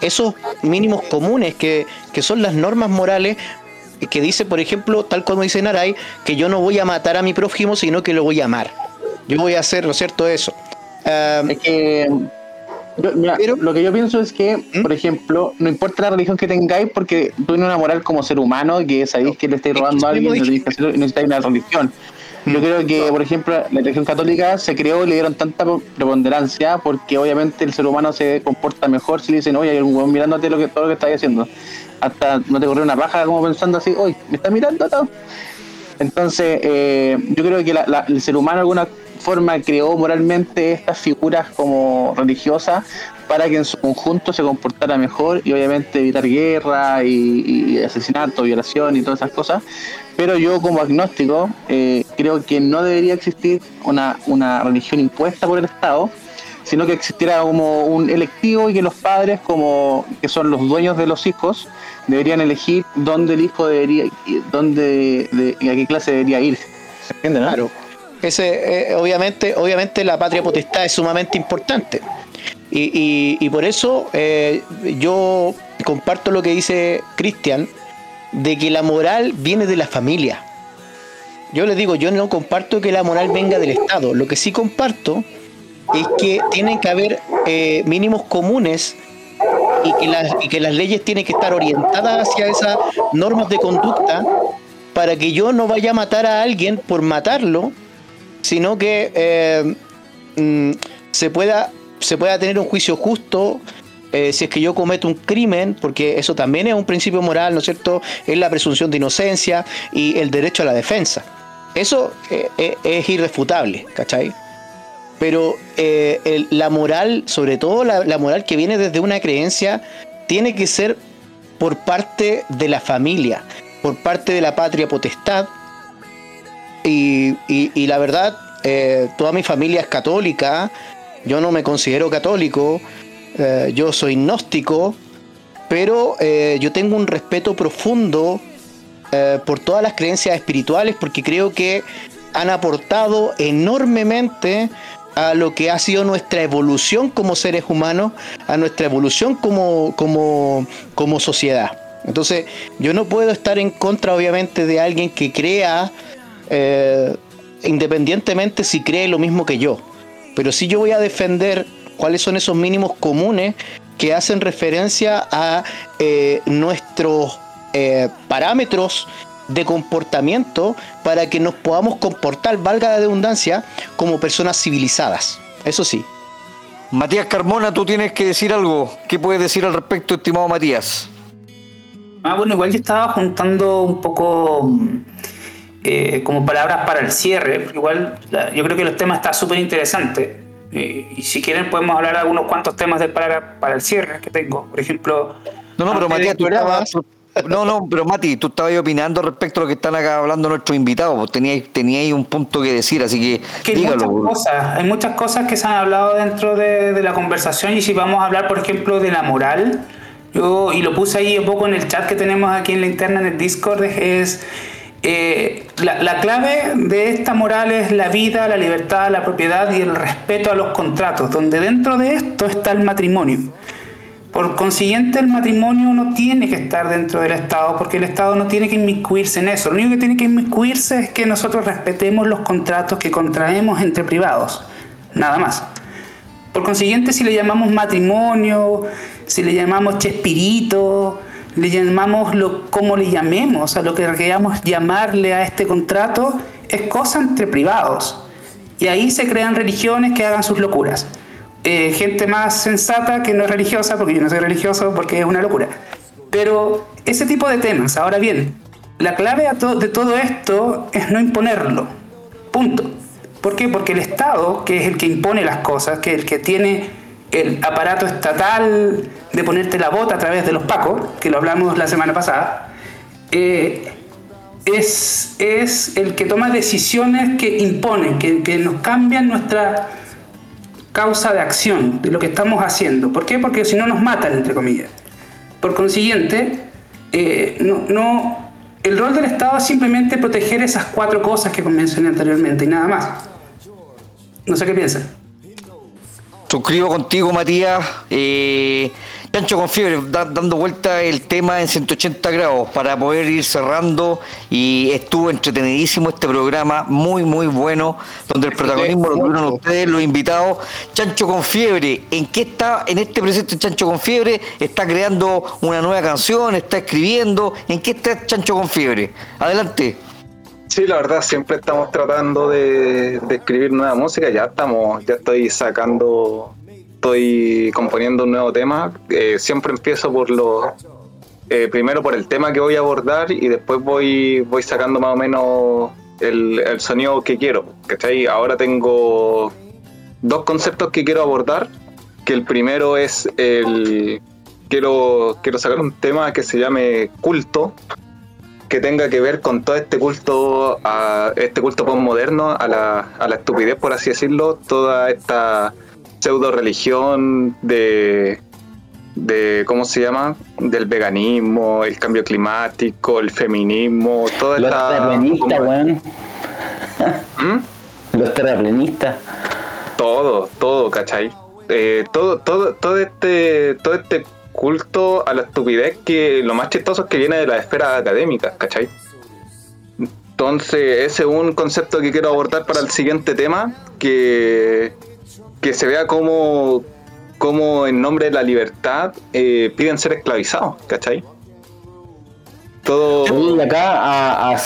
esos mínimos comunes que, que son las normas morales que dice, por ejemplo, tal como dice Naray, que yo no voy a matar a mi prójimo, sino que lo voy a amar. Yo voy a hacer, ¿no es cierto?, eso. Es que yo- mira, lo que yo pienso es que, por ejemplo, no importa la religión que tengáis, porque tú tienes una moral como ser humano que sabéis que le estáis robando a alguien, y necesitáis una religión. Yo creo que, por ejemplo, la religión católica se creó y le dieron tanta preponderancia porque obviamente el ser humano se comporta mejor si le dicen, oye, hay un huevón mirándote lo que, todo lo que estás haciendo. Hasta no te corrió una raja como pensando así, oye, ¿me está mirando todo? Entonces, eh, yo creo que la- la- el ser humano alguna forma creó moralmente estas figuras como religiosas para que en su conjunto se comportara mejor y obviamente evitar guerra y, asesinato, violación y todas esas cosas. Pero yo como agnóstico eh, creo que no debería existir una, una religión impuesta por el Estado, sino que existiera como un electivo y que los padres, como que son los dueños de los hijos, deberían elegir dónde el hijo debería, dónde, de, a qué clase debería ir. ¿Se entiende? Claro. Ese, eh, obviamente, obviamente la patria potestad es sumamente importante. Y, y- y por eso eh, yo comparto lo que dice Cristian, de que la moral viene de la familia. Yo les digo, yo no comparto que la moral venga del Estado. Lo que sí comparto es que tienen que haber eh, mínimos comunes y que, las, y que las leyes tienen que estar orientadas hacia esas normas de conducta para que yo no vaya a matar a alguien por matarlo, sino que eh, mm, se, pueda, se pueda tener un juicio justo eh, si es que yo cometo un crimen, porque eso también es un principio moral, ¿no es cierto? Es la presunción de inocencia y el derecho a la defensa. Eso eh, es irrefutable, ¿cachai? Pero la moral, sobre todo la, la moral que viene desde una creencia, tiene que ser por parte de la familia, por parte de la patria potestad. Y, y- la verdad, eh, toda mi familia es católica, yo no me considero católico, eh, yo soy gnóstico, pero eh, yo tengo un respeto profundo por todas las creencias espirituales porque creo que han aportado enormemente a lo que ha sido nuestra evolución como seres humanos, a nuestra evolución como, como, como sociedad. Entonces, yo no puedo estar en contra, obviamente, de alguien que crea, eh, independientemente si cree lo mismo que yo. Pero sí yo voy a defender cuáles son esos mínimos comunes que hacen referencia a eh, nuestros eh, parámetros de comportamiento para que nos podamos comportar, valga la redundancia, como personas civilizadas. Eso sí. Matías Carmona, tú tienes que decir algo. ¿Qué puedes decir al respecto, estimado Matías? Ah, bueno, igual yo estaba juntando un poco mm, eh, como palabras para el cierre, igual la- yo creo que los temas están súper interesantes. Eh, y si quieren podemos hablar de algunos cuantos temas de para, para el cierre que tengo. Por ejemplo... No, no, pero Matías, tú estabas- No, no, pero Mati, tú estabas opinando respecto a lo que están acá hablando nuestros invitados. Teníais, teníais un punto que decir, así que, que hay dígalo. muchas cosas, hay muchas cosas que se han hablado dentro de, de la conversación y si vamos a hablar, por ejemplo, de la moral, yo, y lo puse ahí un poco en el chat que tenemos aquí en la interna, en el Discord, es eh, la, la clave de esta moral es la vida, la libertad, la propiedad y el respeto a los contratos, donde dentro de esto está el matrimonio. Por consiguiente, el matrimonio no tiene que estar dentro del Estado, porque el Estado no tiene que inmiscuirse en eso. Lo único que tiene que inmiscuirse es que nosotros respetemos los contratos que contraemos entre privados. Nada más. Por consiguiente, si le llamamos matrimonio, si le llamamos chespirito, le llamamos lo, como le llamemos, a lo que queramos llamarle a este contrato, es cosa entre privados. Y ahí se crean religiones que hagan sus locuras. Eh, gente más sensata que no es religiosa, porque yo no soy religioso, porque es una locura. Pero ese tipo de temas, ahora bien, la clave de todo esto es no imponerlo. Punto. ¿Por qué? Porque el Estado, que es el que impone las cosas, que es el que tiene el aparato estatal de ponerte la bota a través de los pacos, que lo hablamos la semana pasada, eh, es, es el que toma decisiones que imponen, que, nos cambian nuestra causa de acción, de lo que estamos haciendo. ¿Por qué? Porque si no nos matan, entre comillas. Por consiguiente, eh, no, no, el rol del Estado es simplemente proteger esas cuatro cosas que mencioné anteriormente y nada más. No sé qué piensan. Suscribo contigo, Matías. Eh, Chancho con fiebre, dando vuelta el tema en 180 grados para poder ir cerrando y estuvo entretenidísimo este programa, muy muy bueno, donde el protagonismo lo tuvieron ustedes, los invitados. Chancho con fiebre, ¿en qué está en este presente Chancho con fiebre? ¿Está creando una nueva canción? ¿Está escribiendo? ¿En qué está Chancho con fiebre? Adelante. Sí, la verdad, siempre estamos tratando de, escribir nueva música, ya estamos, ya estoy sacando estoy componiendo un nuevo tema, eh, siempre empiezo por lo eh, primero por el tema que voy a abordar y después voy, voy sacando más o menos el, el sonido que quiero. ¿cachai? Ahora tengo dos conceptos que quiero abordar, que el primero es el quiero, quiero sacar un tema que se llame culto, que tenga que ver con todo este culto, a este culto postmoderno, a la, a la estupidez, por así decirlo, toda esta pseudo religión de, de, ¿cómo se llama? Del veganismo, el cambio climático, el feminismo, toda Los esta... weón. ¿Mm? Los terraplanistas. Todo, todo, ¿cachai? Eh, todo, todo, todo este, todo este culto a la estupidez que lo más chistoso es que viene de las esferas académicas, ¿cachai? Entonces, ese es un concepto que quiero abordar para el siguiente tema, que, que se vea como, como en nombre de la libertad eh, piden ser esclavizados, ¿cachai? Todo... Y acá, a-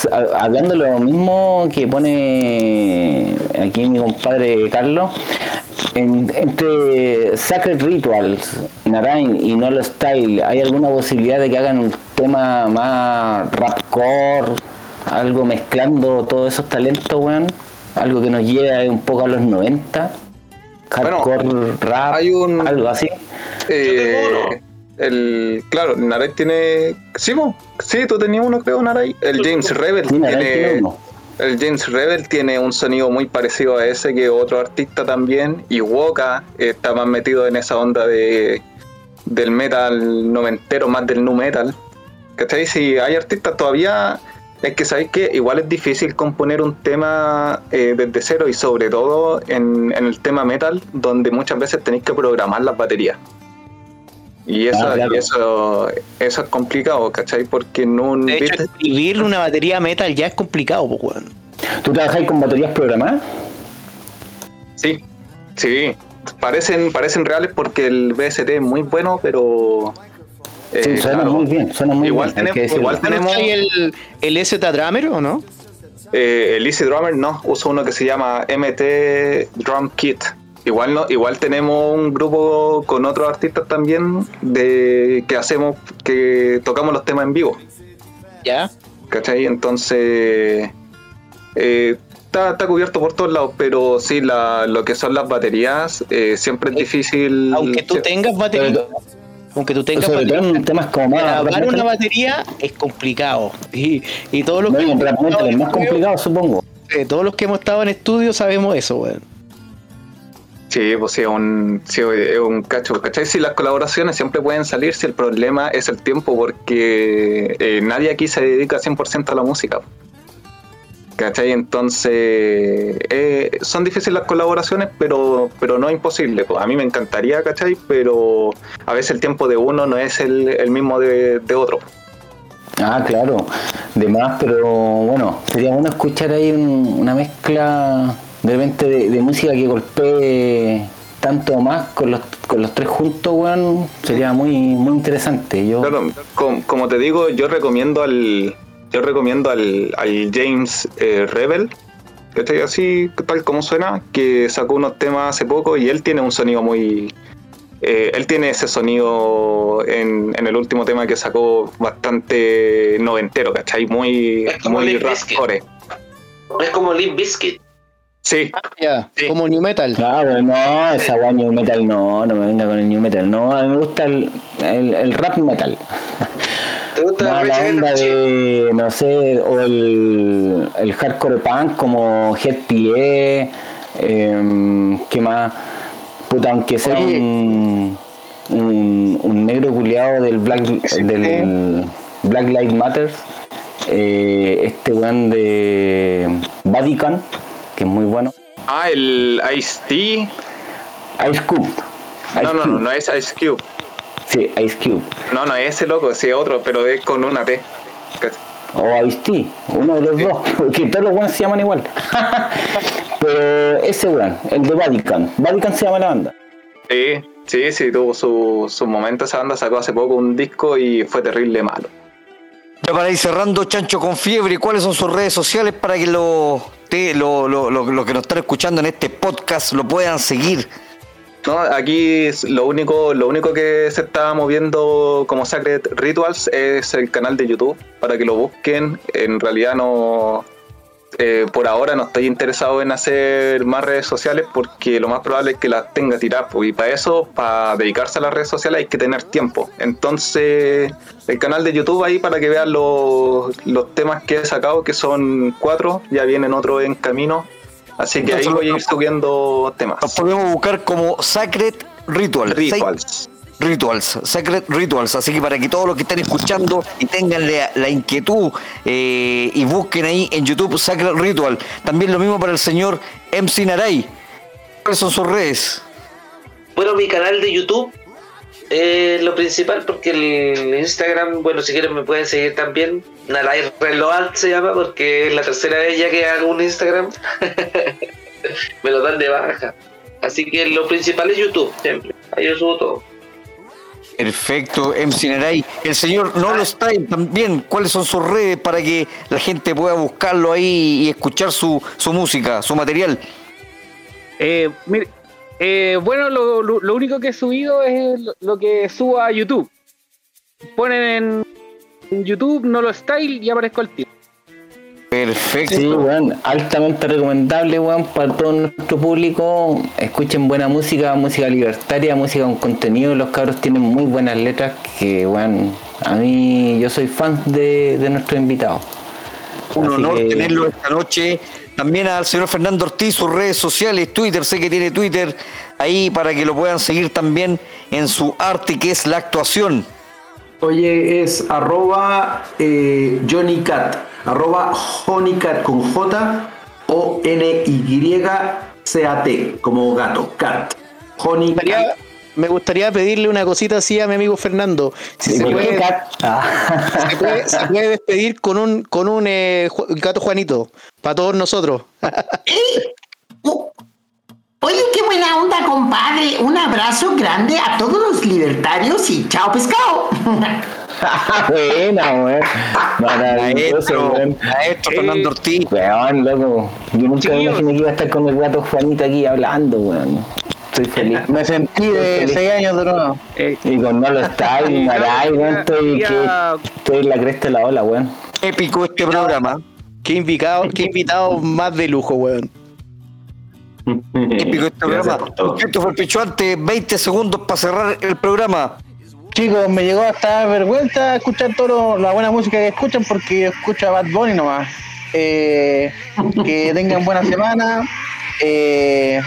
hablando de lo mismo que pone aquí mi compadre Carlos, en- entre Sacred Rituals, Narain y Nolo Style, ¿hay alguna posibilidad de que hagan un tema más rapcore, algo mezclando todos esos talentos, weón? Algo que nos lleve un poco a los 90, hardcore rap, hay un- algo así. Eh, el, claro, Naray tiene. Sí, mo. sí, tú tenías uno, creo, Naray. El James Rebel Sí, tiene tiene. uno. El James Rebel tiene un sonido muy parecido a ese que otro artista también. Y Woka está más metido en esa onda de del metal noventero, más del nu metal. ¿Cachai? Si hay artistas todavía. Es que sabéis que igual es difícil componer un tema eh, desde cero y sobre todo en, en el tema metal, donde muchas veces tenéis que programar las baterías. Y eso, Ah, claro. y eso, eso es complicado, ¿cachai? Porque en un De hecho, escribir una batería metal ya es complicado, pues, weón. ¿Tú trabajáis con baterías programadas? Sí, sí. Parecen, parecen reales porque el BST es muy bueno, pero. eh, Sí, suena claro, muy bien, suena muy igual bien, tenemos, igual tenemos ¿Hay el, el S Drummer o no? eh, el Easy Drummer, no, uso uno que se llama MT Drum Kit. Igual no, igual tenemos un grupo con otros artistas también de que hacemos, que tocamos los temas en vivo. Ya. ¿Cachai? Entonces. eh, está, está cubierto por todos lados, pero sí, la, lo que son las baterías, eh, siempre es difícil. Aunque tú tengas batería. Aunque tú tengas Sobre batería. en temas como más. Grabar una batería es complicado. Y, y todos los No, que hemos estado más complicado, supongo. eh, todos los que hemos estado en estudio sabemos eso, weón. Sí, pues sí, es un, sí, un cacho. ¿Cachai? Si las colaboraciones siempre pueden salir, si el problema es el tiempo, porque eh, nadie aquí se dedica 100% a la música. ¿Cachai? Entonces, eh, son difíciles las colaboraciones, pero, pero no imposible. Pues a mí me encantaría, ¿cachai? Pero a veces el tiempo de uno no es el, el mismo de, de otro. Ah, claro. De más, pero bueno, sería bueno escuchar ahí un- una mezcla de repente de, de música que golpee tanto más con los, con los tres juntos, weón. Sería muy, muy interesante. Yo, Claro, com- como te digo, yo recomiendo al yo recomiendo al, al James eh, Rebel, que está así tal como suena, que sacó unos temas hace poco y él tiene un sonido muy eh, él tiene ese sonido en, en el último tema que sacó bastante noventero, ¿cachai? Muy, muy rapcore. Es como Limp Bizkit. Sí. Ya, como New Metal. Claro, no, esa weá New Metal no, no me venga con el New Metal, no, a mí me gusta el, el, el rap metal. ¿Te gusta No, la onda de, no sé, o el, el hardcore punk como Head PE, eh, ¿qué más? Puta, aunque sea Oye. un, un, un negro culiado del Black, del Black Lives Matter, eh, este weón de Vatican, que es muy bueno, Ah, el. Ice Cube. Ice No, no, no, Cube. no es Ice Cube. Sí, Ice Cube. No, no es ese loco, sí otro, pero es con una T. O Ice-T, uno de los dos, porque todos los weones se llaman igual. Pero ese weón, el de Vatican, Vatican se llama la banda. Sí, sí, sí, tuvo su, su momento. Esa banda sacó hace poco un disco y fue terrible malo. Ya para ir cerrando, Chancho con Fiebre, ¿cuáles son sus redes sociales para que lo, te- lo, lo- lo- que nos están escuchando en este podcast lo puedan seguir? No, aquí lo único, lo único que se está moviendo como Sacred Rituals es el canal de YouTube para que lo busquen. En realidad no, eh, por ahora no estoy interesado en hacer más redes sociales porque lo más probable es que las tenga tiradas. Y para eso, para dedicarse a las redes sociales hay que tener tiempo. Entonces, el canal de YouTube ahí para que vean los, los temas que he sacado, que son cuatro, ya vienen otros en camino. Así que ahí voy a ir subiendo temas. Nos podemos buscar como Sacred Ritual. Rituals. Rituals, Sacred Rituals. Así que para que todos los que estén escuchando y tengan la, inquietud eh, y busquen ahí en YouTube Sacred Ritual. También lo mismo para el señor MC Naray. ¿Cuáles son sus redes? Bueno, mi canal de YouTube es lo principal porque el Instagram, bueno, si quieren me pueden seguir también. Nalai Reload se llama porque es la tercera vez ya que hago un Instagram. me lo dan de baja. Así que lo principal es YouTube, siempre. Ahí yo subo todo. Perfecto, MC Naray. El señor Nolo Style también. ¿Cuáles son sus redes para que la gente pueda buscarlo ahí y escuchar su, su música, su material? Eh, mire, eh, bueno, lo, lo- lo único que he subido es lo, lo que subo a YouTube. Ponen en, YouTube Nolo Style y aparezco al tiro. Perfecto. Sí, weón, altamente recomendable, weón, para todo nuestro público. Escuchen buena música, música libertaria, música con contenido. Los cabros tienen muy buenas letras que, weón, a mí yo soy fan de, de nuestro invitado. Un Así honor que- tenerlo esta noche. También al señor Fernando Ortiz, sus redes sociales, Twitter, sé que tiene Twitter ahí para que lo puedan seguir también en su arte que es la actuación. Oye, es arroba eh, Johnny Cat, arroba Honeycat con J O N Y C A T, como gato, cat. Honey Me gustaría- Me gustaría pedirle una cosita así a mi amigo Fernando. Si se ¿Por qué, puede, Cat? Ah. se puede- se puede despedir con un, con un eh, gato Juanito. Para todos nosotros. Oh, Oye, qué buena onda, compadre. Un abrazo grande a todos los libertarios y chao pescado. Buena, weón. Maravilloso, weón. maestro Fernando Ortiz. Weón, loco. Yo nunca me imaginé que iba a estar con el gato Juanito aquí hablando, weón. Estoy feliz. Me sentí de Estoy 6 años de nuevo. Eh, Y con no lo está, y Maray, weón, estoy, estoy en la cresta de la ola, weón. Épico este programa. Qué invitado, qué invitado más de lujo, weón. Épico este programa. Christopher Pichuante, 20 segundos para cerrar el programa. Chicos, me llegó hasta vergüenza escuchar toda la buena música que escuchan porque yo escucho a Bad Bunny nomás. Eh, que tengan buena semana. Eh,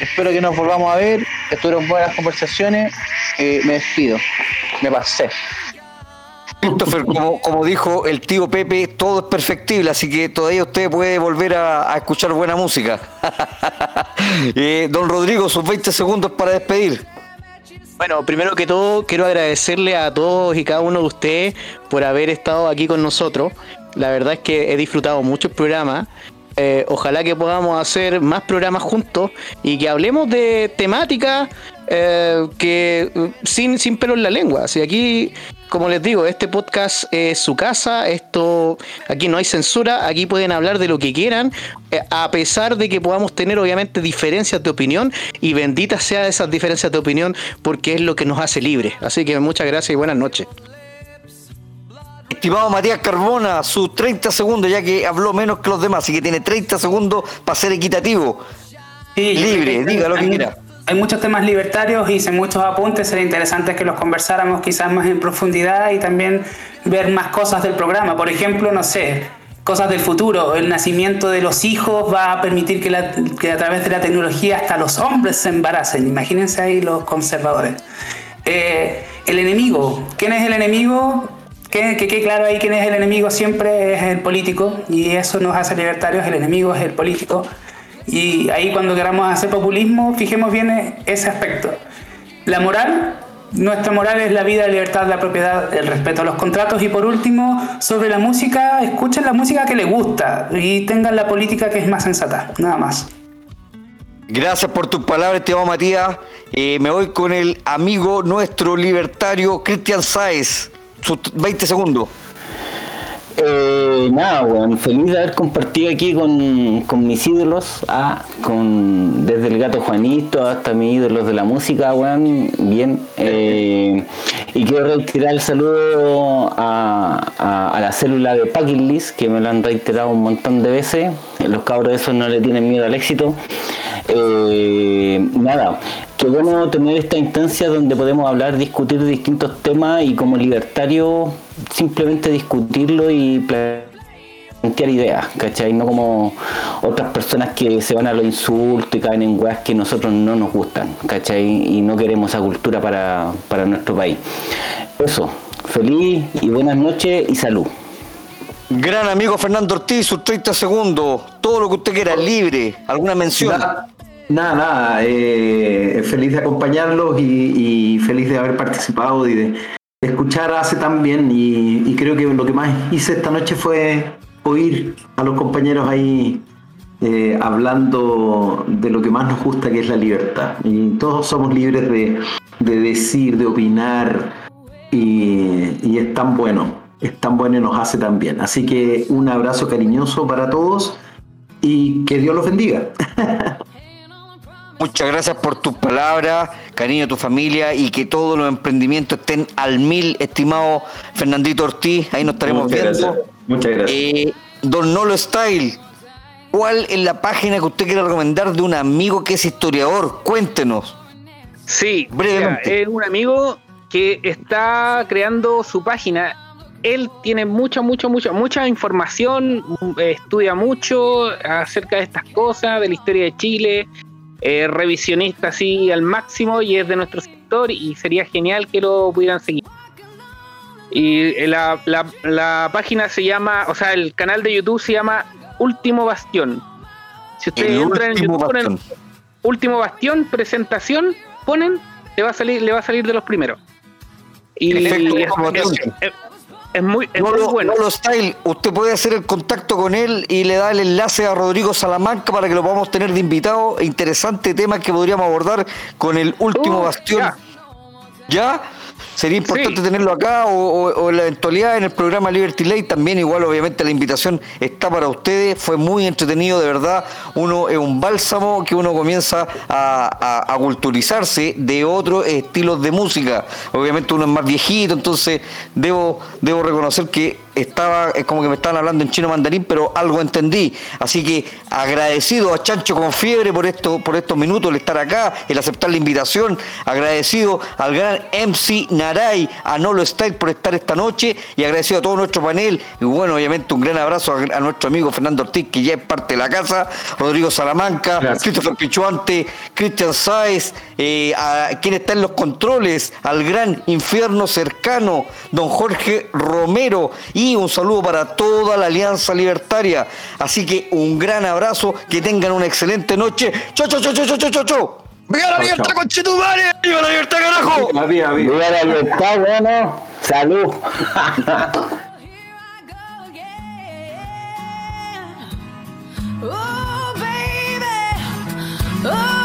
espero que nos volvamos a ver. Estuvieron buenas conversaciones. Eh, me despido. Me pasé. Christopher, como, dijo el tío Pepe, todo es perfectible, así que todavía usted puede volver a, a escuchar buena música. Eh, don Rodrigo, sus 20 segundos para despedir. Bueno, primero que todo, quiero agradecerle a todos y cada uno de ustedes por haber estado aquí con nosotros. La verdad es que he disfrutado mucho el programa. Eh, ojalá que podamos hacer más programas juntos y que hablemos de temáticas eh, que eh, sin, sin pelo en la lengua. Si aquí, como les digo, este podcast es su casa, esto aquí no hay censura, aquí pueden hablar de lo que quieran, eh, a pesar de que podamos tener obviamente diferencias de opinión y benditas sean esas diferencias de opinión porque es lo que nos hace libres. Así que muchas gracias y buenas noches. estimado Matías Carbona, sus 30 segundos, ya que habló menos que los demás, así que tiene 30 segundos para ser equitativo. Libre, diga lo que quiera. Hay muchos temas libertarios, hice muchos apuntes, sería interesante que los conversáramos quizás más en profundidad y también ver más cosas del programa. Por ejemplo, no sé, cosas del futuro. El nacimiento de los hijos va a permitir que, a través de la tecnología hasta los hombres se embaracen. Imagínense ahí los conservadores. Eh, el enemigo. ¿Quién es el enemigo? Que quede claro ahí quién es el enemigo siempre es el político y eso nos hace libertarios. El enemigo es el político. Y ahí cuando queramos hacer populismo, fijemos bien ese aspecto. La moral nuestra moral es la vida, la libertad, la propiedad, el respeto a los contratos y por último, sobre la música, escuchen la música que les gusta y tengan la política que es más sensata, nada más. Gracias por tus palabras, estimado Matías. Me voy con el amigo nuestro libertario Cristian Sáez. Sus 20 segundos. Eh, nada, bueno, feliz de haber compartido aquí con, mis ídolos, ah, con, desde el gato Juanito hasta mis ídolos de la música, weón, bien. Eh, y quiero reiterar el saludo a, la célula de Packing List, que me lo han reiterado un montón de veces. Los cabros esos no le tienen miedo al éxito. Eh, nada, qué bueno tener esta instancia donde podemos hablar, discutir distintos temas y como libertario simplemente discutirlo y plantear ideas, ¿cachai? No como otras personas que se van a los insultos y caen en weas que nosotros no nos gustan, ¿cachai? Y no queremos esa cultura para, para nuestro país. Eso, feliz y buenas noches y salud. Gran amigo Fernando Ortiz, sus 30 segundos, todo lo que usted quiera, libre, alguna mención. Nada, nada, eh, feliz de acompañarlos y, feliz de haber participado y de, escuchar hace tan bien y, creo que lo que más hice esta noche fue oír a los compañeros ahí eh, hablando de lo que más nos gusta que es la libertad. Y todos somos libres de, decir, de opinar y, y es tan bueno, es tan bueno y nos hace tan bien. Así que un abrazo cariñoso para todos y que Dios los bendiga. Muchas gracias por tus palabras, cariño a tu familia y que todos los emprendimientos estén al mil, estimado Fernandito Ortiz. Ahí nos estaremos viendo. Muchas gracias. Eh, Don Nolo Style, ¿cuál es la página que usted quiere recomendar de un amigo que es historiador? Cuéntenos. Sí, brevemente. es un amigo que está creando su página. Él tiene mucha, mucha, mucha, mucha información, estudia mucho acerca de estas cosas, de la historia de Chile, revisionista así al máximo y es de nuestro sector y sería genial que lo pudieran seguir. Y eh, la, la, página se llama, o sea, el canal de YouTube se llama Último Bastión. Si ustedes entran en YouTube, ponen Último Bastión, presentación, ponen, le va a salir, le va a salir de los primeros. Y, es muy, bueno. Style, usted puede hacer el contacto con él y le da el enlace a Rodrigo Salamanca para que lo podamos tener de invitado. Interesante tema que podríamos abordar con el último uh, bastión. ¿Ya? Sería importante tenerlo acá o, en la eventualidad en el programa Liberty Late también igual obviamente la invitación está para ustedes, fue muy entretenido de verdad, uno es un bálsamo que uno comienza a, culturizarse de otros estilos de música, obviamente uno es más viejito, entonces debo, debo reconocer que estaba, es como que me estaban hablando en chino mandarín, pero algo entendí. Así que agradecido a Chancho con Fiebre por, esto, por estos minutos, el estar acá, el aceptar la invitación, agradecido al gran MC Naray, a Nolo Style por estar esta noche y agradecido a todo nuestro panel. Y bueno, obviamente un gran abrazo a, nuestro amigo Fernando Ortiz, que ya es parte de la casa, Rodrigo Salamanca, Christopher Pichuante, Cristian Sáez, eh, a quien está en los controles, al gran infierno cercano, don Jorge Romero y un saludo para toda la Alianza Libertaria. Así que un gran abrazo, que tengan una excelente noche. Chau, chau, chau, chau, chau, chau, chau. ¡Viva la libertad, conchetumare! ¡Viva la libertad, carajo! ¡Viva, viva! la libertad, bueno! ¡Salud! oh, baby. Oh.